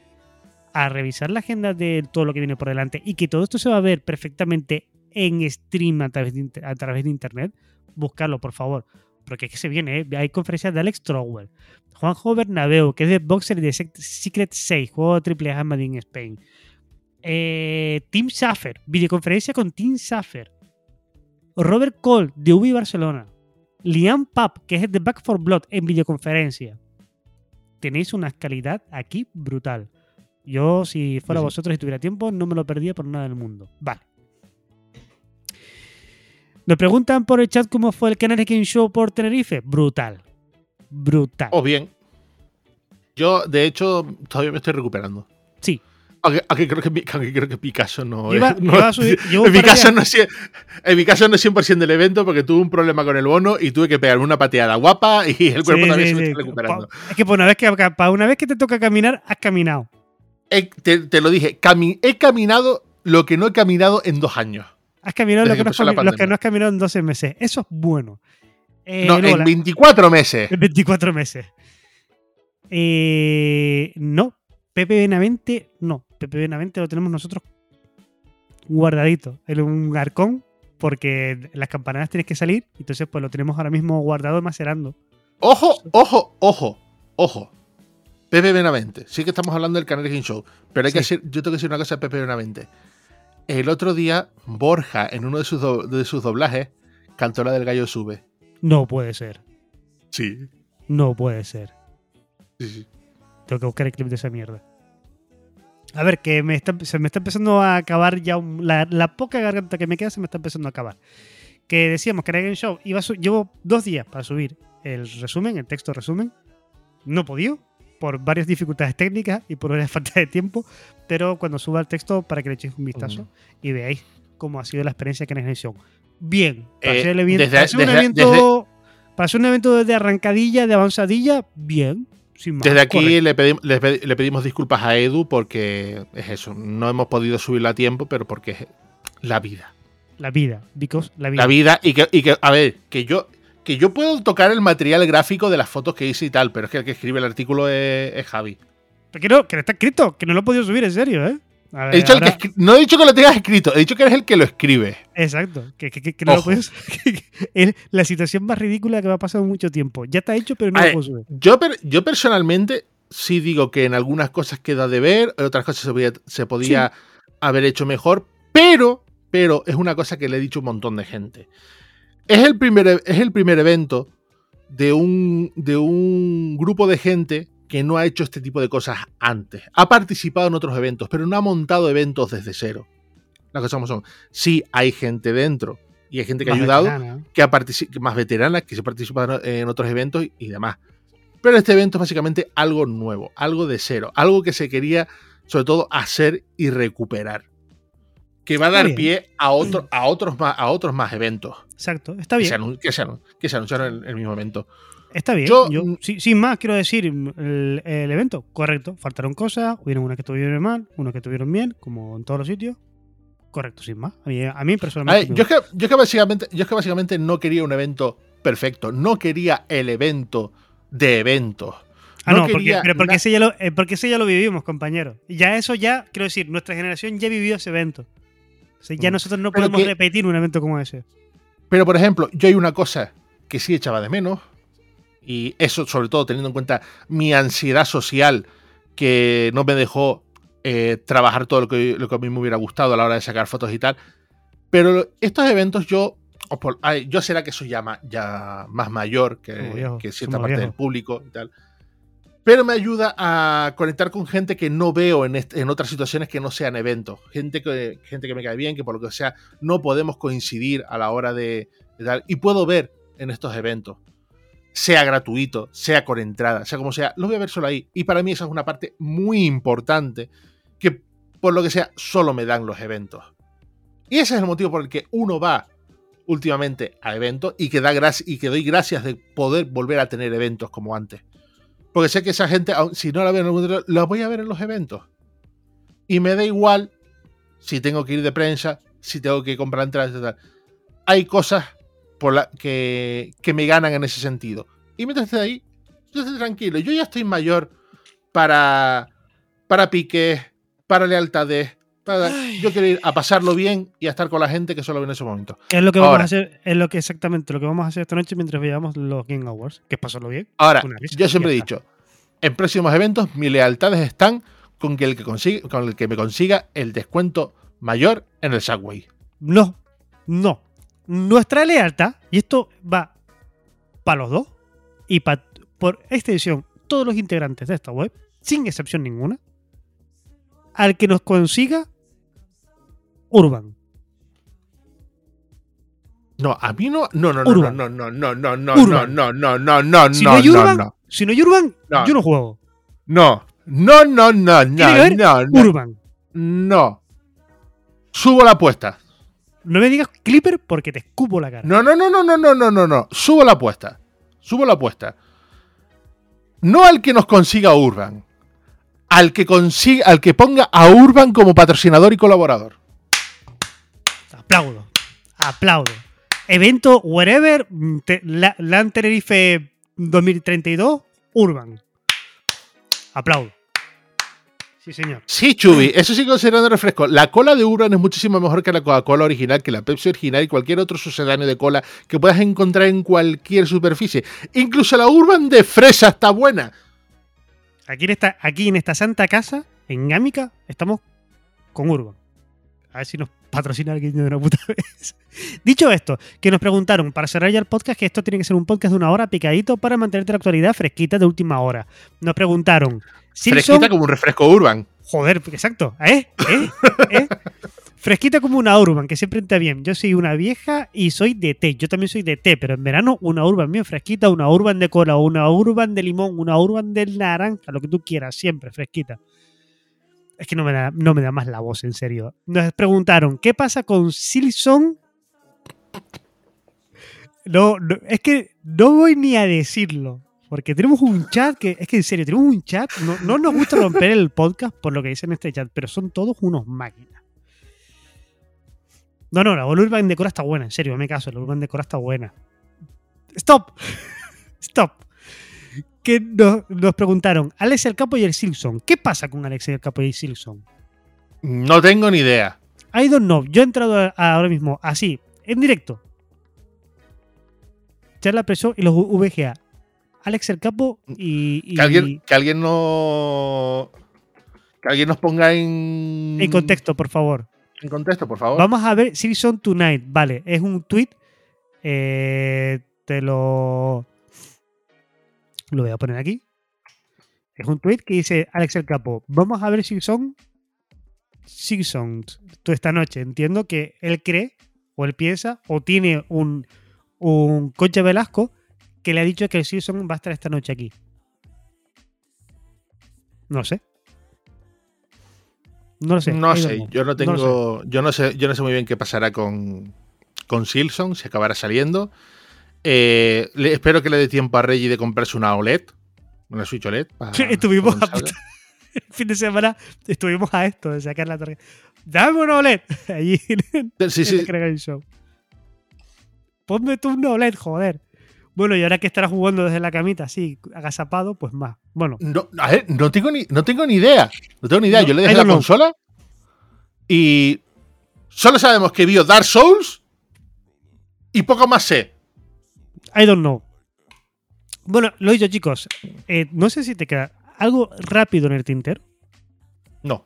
A revisar la agenda de todo lo que viene por delante y que todo esto se va a ver perfectamente en stream a través de, a través de internet, buscarlo, por favor. Porque es que se viene, ¿eh? Hay conferencias de Alex Trowell, Juanjo Bernabeu, que es de Boxer y de Sec- Secret 6, juego triple A Made in Spain. Eh, Tim Schafer, videoconferencia con Tim Schafer. Robert Cole, de Ubi Barcelona. Liam Papp, que es de Back for Blood, en videoconferencia. Tenéis una calidad aquí brutal. Yo, si fuera sí. vosotros y tuviera tiempo, no me lo perdía por nada del mundo. Vale. Me preguntan por el chat cómo fue el Canary King Show por Tenerife. Brutal. Brutal. O bien. Yo, de hecho, todavía me estoy recuperando. Sí. Aunque, aunque creo, que, Pi- aunque creo que Picasso no iba- es. no- yo iba a subir- llevo un en, mi caso no es, en mi caso no es 100% del evento porque tuve un problema con el bono y tuve que pegarme una pateada guapa y el cuerpo Sí, también sí, se me sí. está recuperando. Es que por una vez que, para una vez que te toca caminar, has caminado. He- te, te lo dije, cami- he caminado lo que no he caminado en dos años. Has caminado lo que, que no has lo que no caminado en 12 meses. Eso es bueno. Eh, no, luego en la- 24 meses. en 24 meses. Eh, no, Pepe Benavente, no. Pepe Benavente lo tenemos nosotros guardadito en un arcón porque las campanadas tienes que salir. Entonces, pues lo tenemos ahora mismo guardado macerando. Ojo, ojo, ojo, ojo. Pepe Benavente. Sí que estamos hablando del Canary King Show. Pero hay que decir, yo tengo que decir una cosa de Pepe Benavente. El otro día, Borja, en uno de sus, do- de sus doblajes, cantó la del gallo sube. No puede ser. Sí. No puede ser. sí, sí. Tengo que buscar el clip de esa mierda. A ver, que me está, se me está empezando a acabar ya un- la, la poca garganta que me queda se me está empezando a acabar. Que decíamos que Game Show. Iba a llevo dos días para subir el resumen, el texto resumen. No podido, por varias dificultades técnicas y por varias falta de tiempo. Pero cuando suba el texto, para que le echéis un vistazo y veáis cómo ha sido la experiencia que Show. Bien, para Eh, evento, desde- para un desde- evento, para ser un evento de arrancadilla, de avanzadilla, bien. Sin más, Desde aquí correcto. le, pedi- le pedi- le pedimos disculpas a Edu porque es eso. No hemos podido subirlo a tiempo, pero porque es la vida. La vida, because la vida. La vida y que, y que a ver, que yo, que yo puedo tocar el material gráfico de las fotos que hice y tal, pero es que el que escribe el artículo es, es Javi. Pero que no, que no está escrito, que no lo he podido subir en serio, ¿eh? A ver, He dicho el que ahora- escri- no he dicho que lo tengas escrito, he dicho que eres el que lo escribe. Exacto, que, que- que- no lo puedes. es la situación más ridícula que me ha pasado mucho tiempo. Ya está hecho, pero no A lo puedo subir. Yo, per- yo personalmente sí digo que en algunas cosas queda de ver, en otras cosas se podía, se podía haber hecho mejor, pero, pero es una cosa que le he dicho a un montón de gente. Es el primer, e- es el primer evento de un, de un grupo de gente que no ha hecho este tipo de cosas antes. Ha participado en otros eventos, pero no ha montado eventos desde cero. Las cosas como son. Sí, hay gente dentro y hay gente que ha ayudado veterana. que ha partici- más veteranas, que se participan en otros eventos y demás. Pero este evento es básicamente algo nuevo, algo de cero, algo que se quería sobre todo hacer y recuperar. Que va a dar pie a, otro, a, otros más, a otros más eventos Exacto, está bien. que se anun- que se anunciaron en el mismo evento. Está bien. Yo- sin más, quiero decir, el, el evento, correcto. Faltaron cosas, hubieron unas que estuvieron mal, unas que estuvieron bien, como en todos los sitios. Correcto, sin más. A mí, a mí A personalmente. ver, yo, es que, yo, es que básicamente, yo es que básicamente no quería un evento perfecto, no quería el evento de eventos. Ah, no, no porque, quería pero porque ese, ya lo, eh, porque ese ya lo vivimos, compañero. Ya eso ya, quiero decir, nuestra generación ya vivió ese evento. O sea, ya Mm. nosotros no Pero podemos que- repetir un evento como ese. Pero, por ejemplo, yo hay una cosa que sí echaba de menos, y eso sobre todo teniendo en cuenta mi ansiedad social, que no me dejó eh, trabajar todo lo que, lo que a mí me hubiera gustado a la hora de sacar fotos y tal. Pero estos eventos yo, o por- ay, yo será que soy ya, ma- ya más mayor que, que cierta parte del público y tal. Pero me ayuda a conectar con gente que no veo en, otras situaciones que no sean eventos. Gente que, me cae bien, que por lo que sea no podemos coincidir a la hora de, tal. Y puedo ver en estos eventos. Sea gratuito, sea con entrada, sea como sea, los voy a ver solo ahí. Y para mí esa es una parte muy importante que por lo que sea solo me dan los eventos. Y ese es el motivo por el que uno va últimamente a eventos y que, da y que doy gracias de poder volver a tener eventos como antes. Porque sé que esa gente, si no la veo en algún otro, la voy a ver en los eventos. Y me da igual si tengo que ir de prensa, si tengo que comprar entradas tal. Hay cosas por la que, que me ganan en ese sentido. Y mientras esté ahí, yo estoy tranquilo. Yo ya estoy mayor para, para piques, para lealtades. Para- yo quiero ir a pasarlo bien y a estar con la gente que solo ve en ese momento. Es lo que vamos a hacer, es lo que exactamente lo que vamos a hacer esta noche mientras veamos los Game Awards. Que es pasarlo bien. Ahora, yo siempre he dicho, en próximos eventos mis lealtades están con que el que consiga, con el que me consiga el descuento mayor en el Subway. No, no. Nuestra lealtad, y esto va para los dos, y pa- por extensión, todos los integrantes de esta web, sin excepción ninguna, al que nos consiga Urban. No, a mí no, no, no, no, Urban. no, no, no, no, no, Urban. no, no, no, no, no, Si no, no hay no, Urban, no, si no hay Urban, No. yo no juego. no, no, no, no, Tiene que no, no, no. Urban. No. Subo la apuesta. No me digas Clipper porque te escupo la cara. No, no, no, no, no, no, no, no, no. Subo la apuesta. Subo la apuesta. No al que nos consiga Urban. Al que consiga, al que ponga a Urban como patrocinador y colaborador. Aplaudo. Aplaudo. Evento wherever. mm, te- la, LAN Tenerife 2032. Urban. Aplaudo. Sí, señor. Sí, Chubi, eso sí considerando refresco. La cola de Urban es muchísimo mejor que la Coca-Cola original, que la Pepsi original y cualquier otro sucedáneo de cola que puedas encontrar en cualquier superficie. Incluso la Urban de fresa está buena. Aquí en esta, aquí en esta santa casa, en Gámica, estamos con Urban. A ver si nos patrocina alguien de una puta vez. Dicho esto, que nos preguntaron para cerrar ya el podcast, que esto tiene que ser un podcast de una hora picadito para mantenerte la actualidad fresquita de última hora. Nos preguntaron. Simpson, Fresquita como un refresco Urban. Joder, exacto. ¿Eh? ¿Eh? ¿Eh? Fresquita como una Urban, que siempre está bien. Yo soy una vieja y soy de té. Yo también soy de té, pero en verano una Urban bien fresquita, una Urban de cola, una Urban de limón, una Urban de naranja, lo que tú quieras, siempre fresquita. Es que no me da, no me da más la voz, en serio. Nos preguntaron, ¿qué pasa con Silson? No, es que no voy ni a decirlo. Porque tenemos un chat que, es que en serio, tenemos un chat. No, no nos gusta romper el podcast por lo que dicen en este chat, pero son todos unos máquinas. No, no, la Urban Decora está buena, en serio, me caso, la Urban Decora está buena. ¡Stop! ¡Stop! Que nos, nos preguntaron, Alex el Capo y el Silson. ¿Qué pasa con Alex el Capo y el Silson? No tengo ni idea. I don't know. Yo he entrado a- a- ahora mismo, así, en directo. Charla Preso y los VGA. Alex el Capo y. y- Que alguien, que alguien no. Que alguien nos ponga en. En contexto, por favor. En contexto, por favor. Vamos a ver Silson Tonight. Vale, es un tweet. eh, te lo. Lo voy a poner aquí. Es un tweet que dice Alex el Capo. Vamos a ver Silson. Silson. Tú esta noche. Entiendo que él cree, o él piensa, o tiene un, un coche Velasco que le ha dicho que el Silson va a estar esta noche aquí. No sé. No lo sé. no sé, yo no lo sé. tengo. yo no sé, yo no sé muy bien qué pasará con. Con Silson, si acabará saliendo. Eh, le- espero que le dé tiempo a Reggie de comprarse una OLED. Una Switch OLED. para- Sí, estuvimos a el fin de semana estuvimos a esto de sacar la tarjeta. Dame un OLED allí en Sí, el sí. Show. Ponme tú un OLED, joder. Bueno, y ahora que estará jugando desde la camita así, agazapado, pues más. Bueno, No, a ver, no tengo ni, no tengo ni idea. No tengo ni idea. No, Yo le dejé la know. consola y solo sabemos que vio Dark Souls y poco más sé. I don't know. Bueno, lo dicho, chicos. eh, no sé si te queda algo rápido en el tintero. No.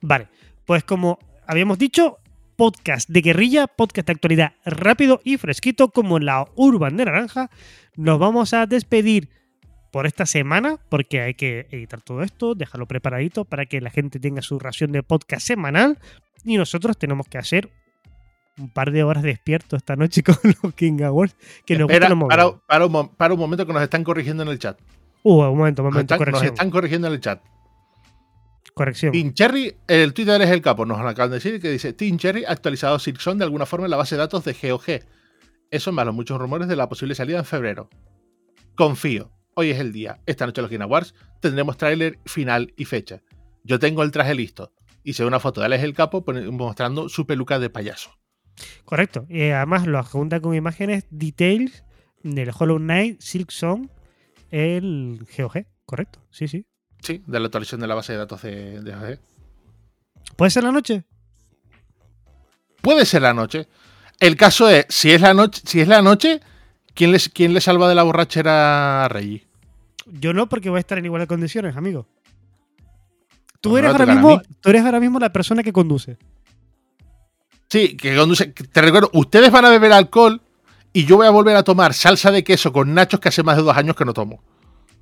Vale, pues como habíamos dicho, podcast de guerrilla, podcast de actualidad rápido y fresquito como la Urban de Naranja. Nos vamos a despedir por esta semana porque hay que editar todo esto, dejarlo preparadito para que la gente tenga su ración de podcast semanal y nosotros tenemos que hacer un par de horas despiertos esta noche con los King Awards que nos Espera, gustan los para, para un, mo- para un momento que nos están corrigiendo en el chat. Uh, un momento, un Nos momento, están, nos están corrigiendo en el chat. corrección. Team Cherry, el Twitter es el capo, nos acaban de decir, que dice Team Cherry ha actualizado Silksong de alguna forma en la base de datos de GOG. Eso más los muchos rumores de la posible salida en febrero. Confío. Hoy es el día. Esta noche los Game Awards tendremos tráiler final y fecha. Yo tengo el traje listo. Hice una foto de Alex el Capo mostrando su peluca de payaso. Correcto. Y además lo adjunta con imágenes details del Hollow Knight Silk Song el GOG. Correcto. Sí, sí. Sí, de la actualización de la base de datos de, de GOG. ¿Puede ser la noche? Puede ser la noche. El caso es, si es la noche, si es la noche, ¿quién, les, ¿quién le salva de la borrachera a Reggie? Yo no, porque voy a estar en igualdad de condiciones, amigo. Tú Pues me eres, ahora mismo, tú eres ahora mismo la persona que conduce. Sí, que conduce. Te recuerdo, ustedes van a beber alcohol y yo voy a volver a tomar salsa de queso con nachos que hace más de dos años que no tomo.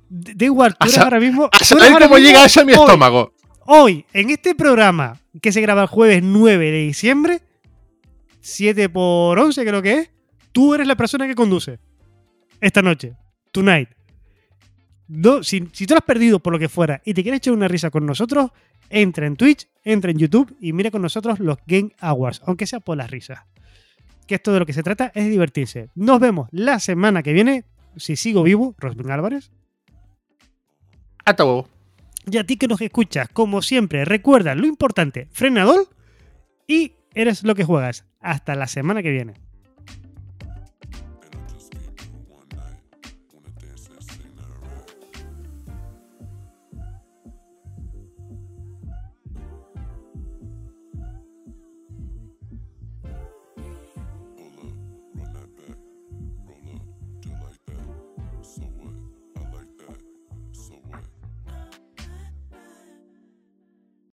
Da igual, tú eres ahora mismo. A saber cómo llega eso a mi hoy, estómago. Hoy, en este programa que se graba el jueves 9 de diciembre, 7 por 11 creo que es, tú eres la persona que conduce. Esta noche. Tonight. No- si, si tú lo has perdido por lo que fuera y te quieres echar una risa con nosotros, entra en Twitch, entra en YouTube y mira con nosotros los Game Awards, aunque sea por las risas. Que esto de lo que se trata es divertirse. Nos vemos la semana que viene, si sigo vivo, Rosbin Álvarez. Hasta luego. Y a ti que nos escuchas, como siempre, recuerda lo importante, frenador y eres lo que juegas. Hasta la semana que viene.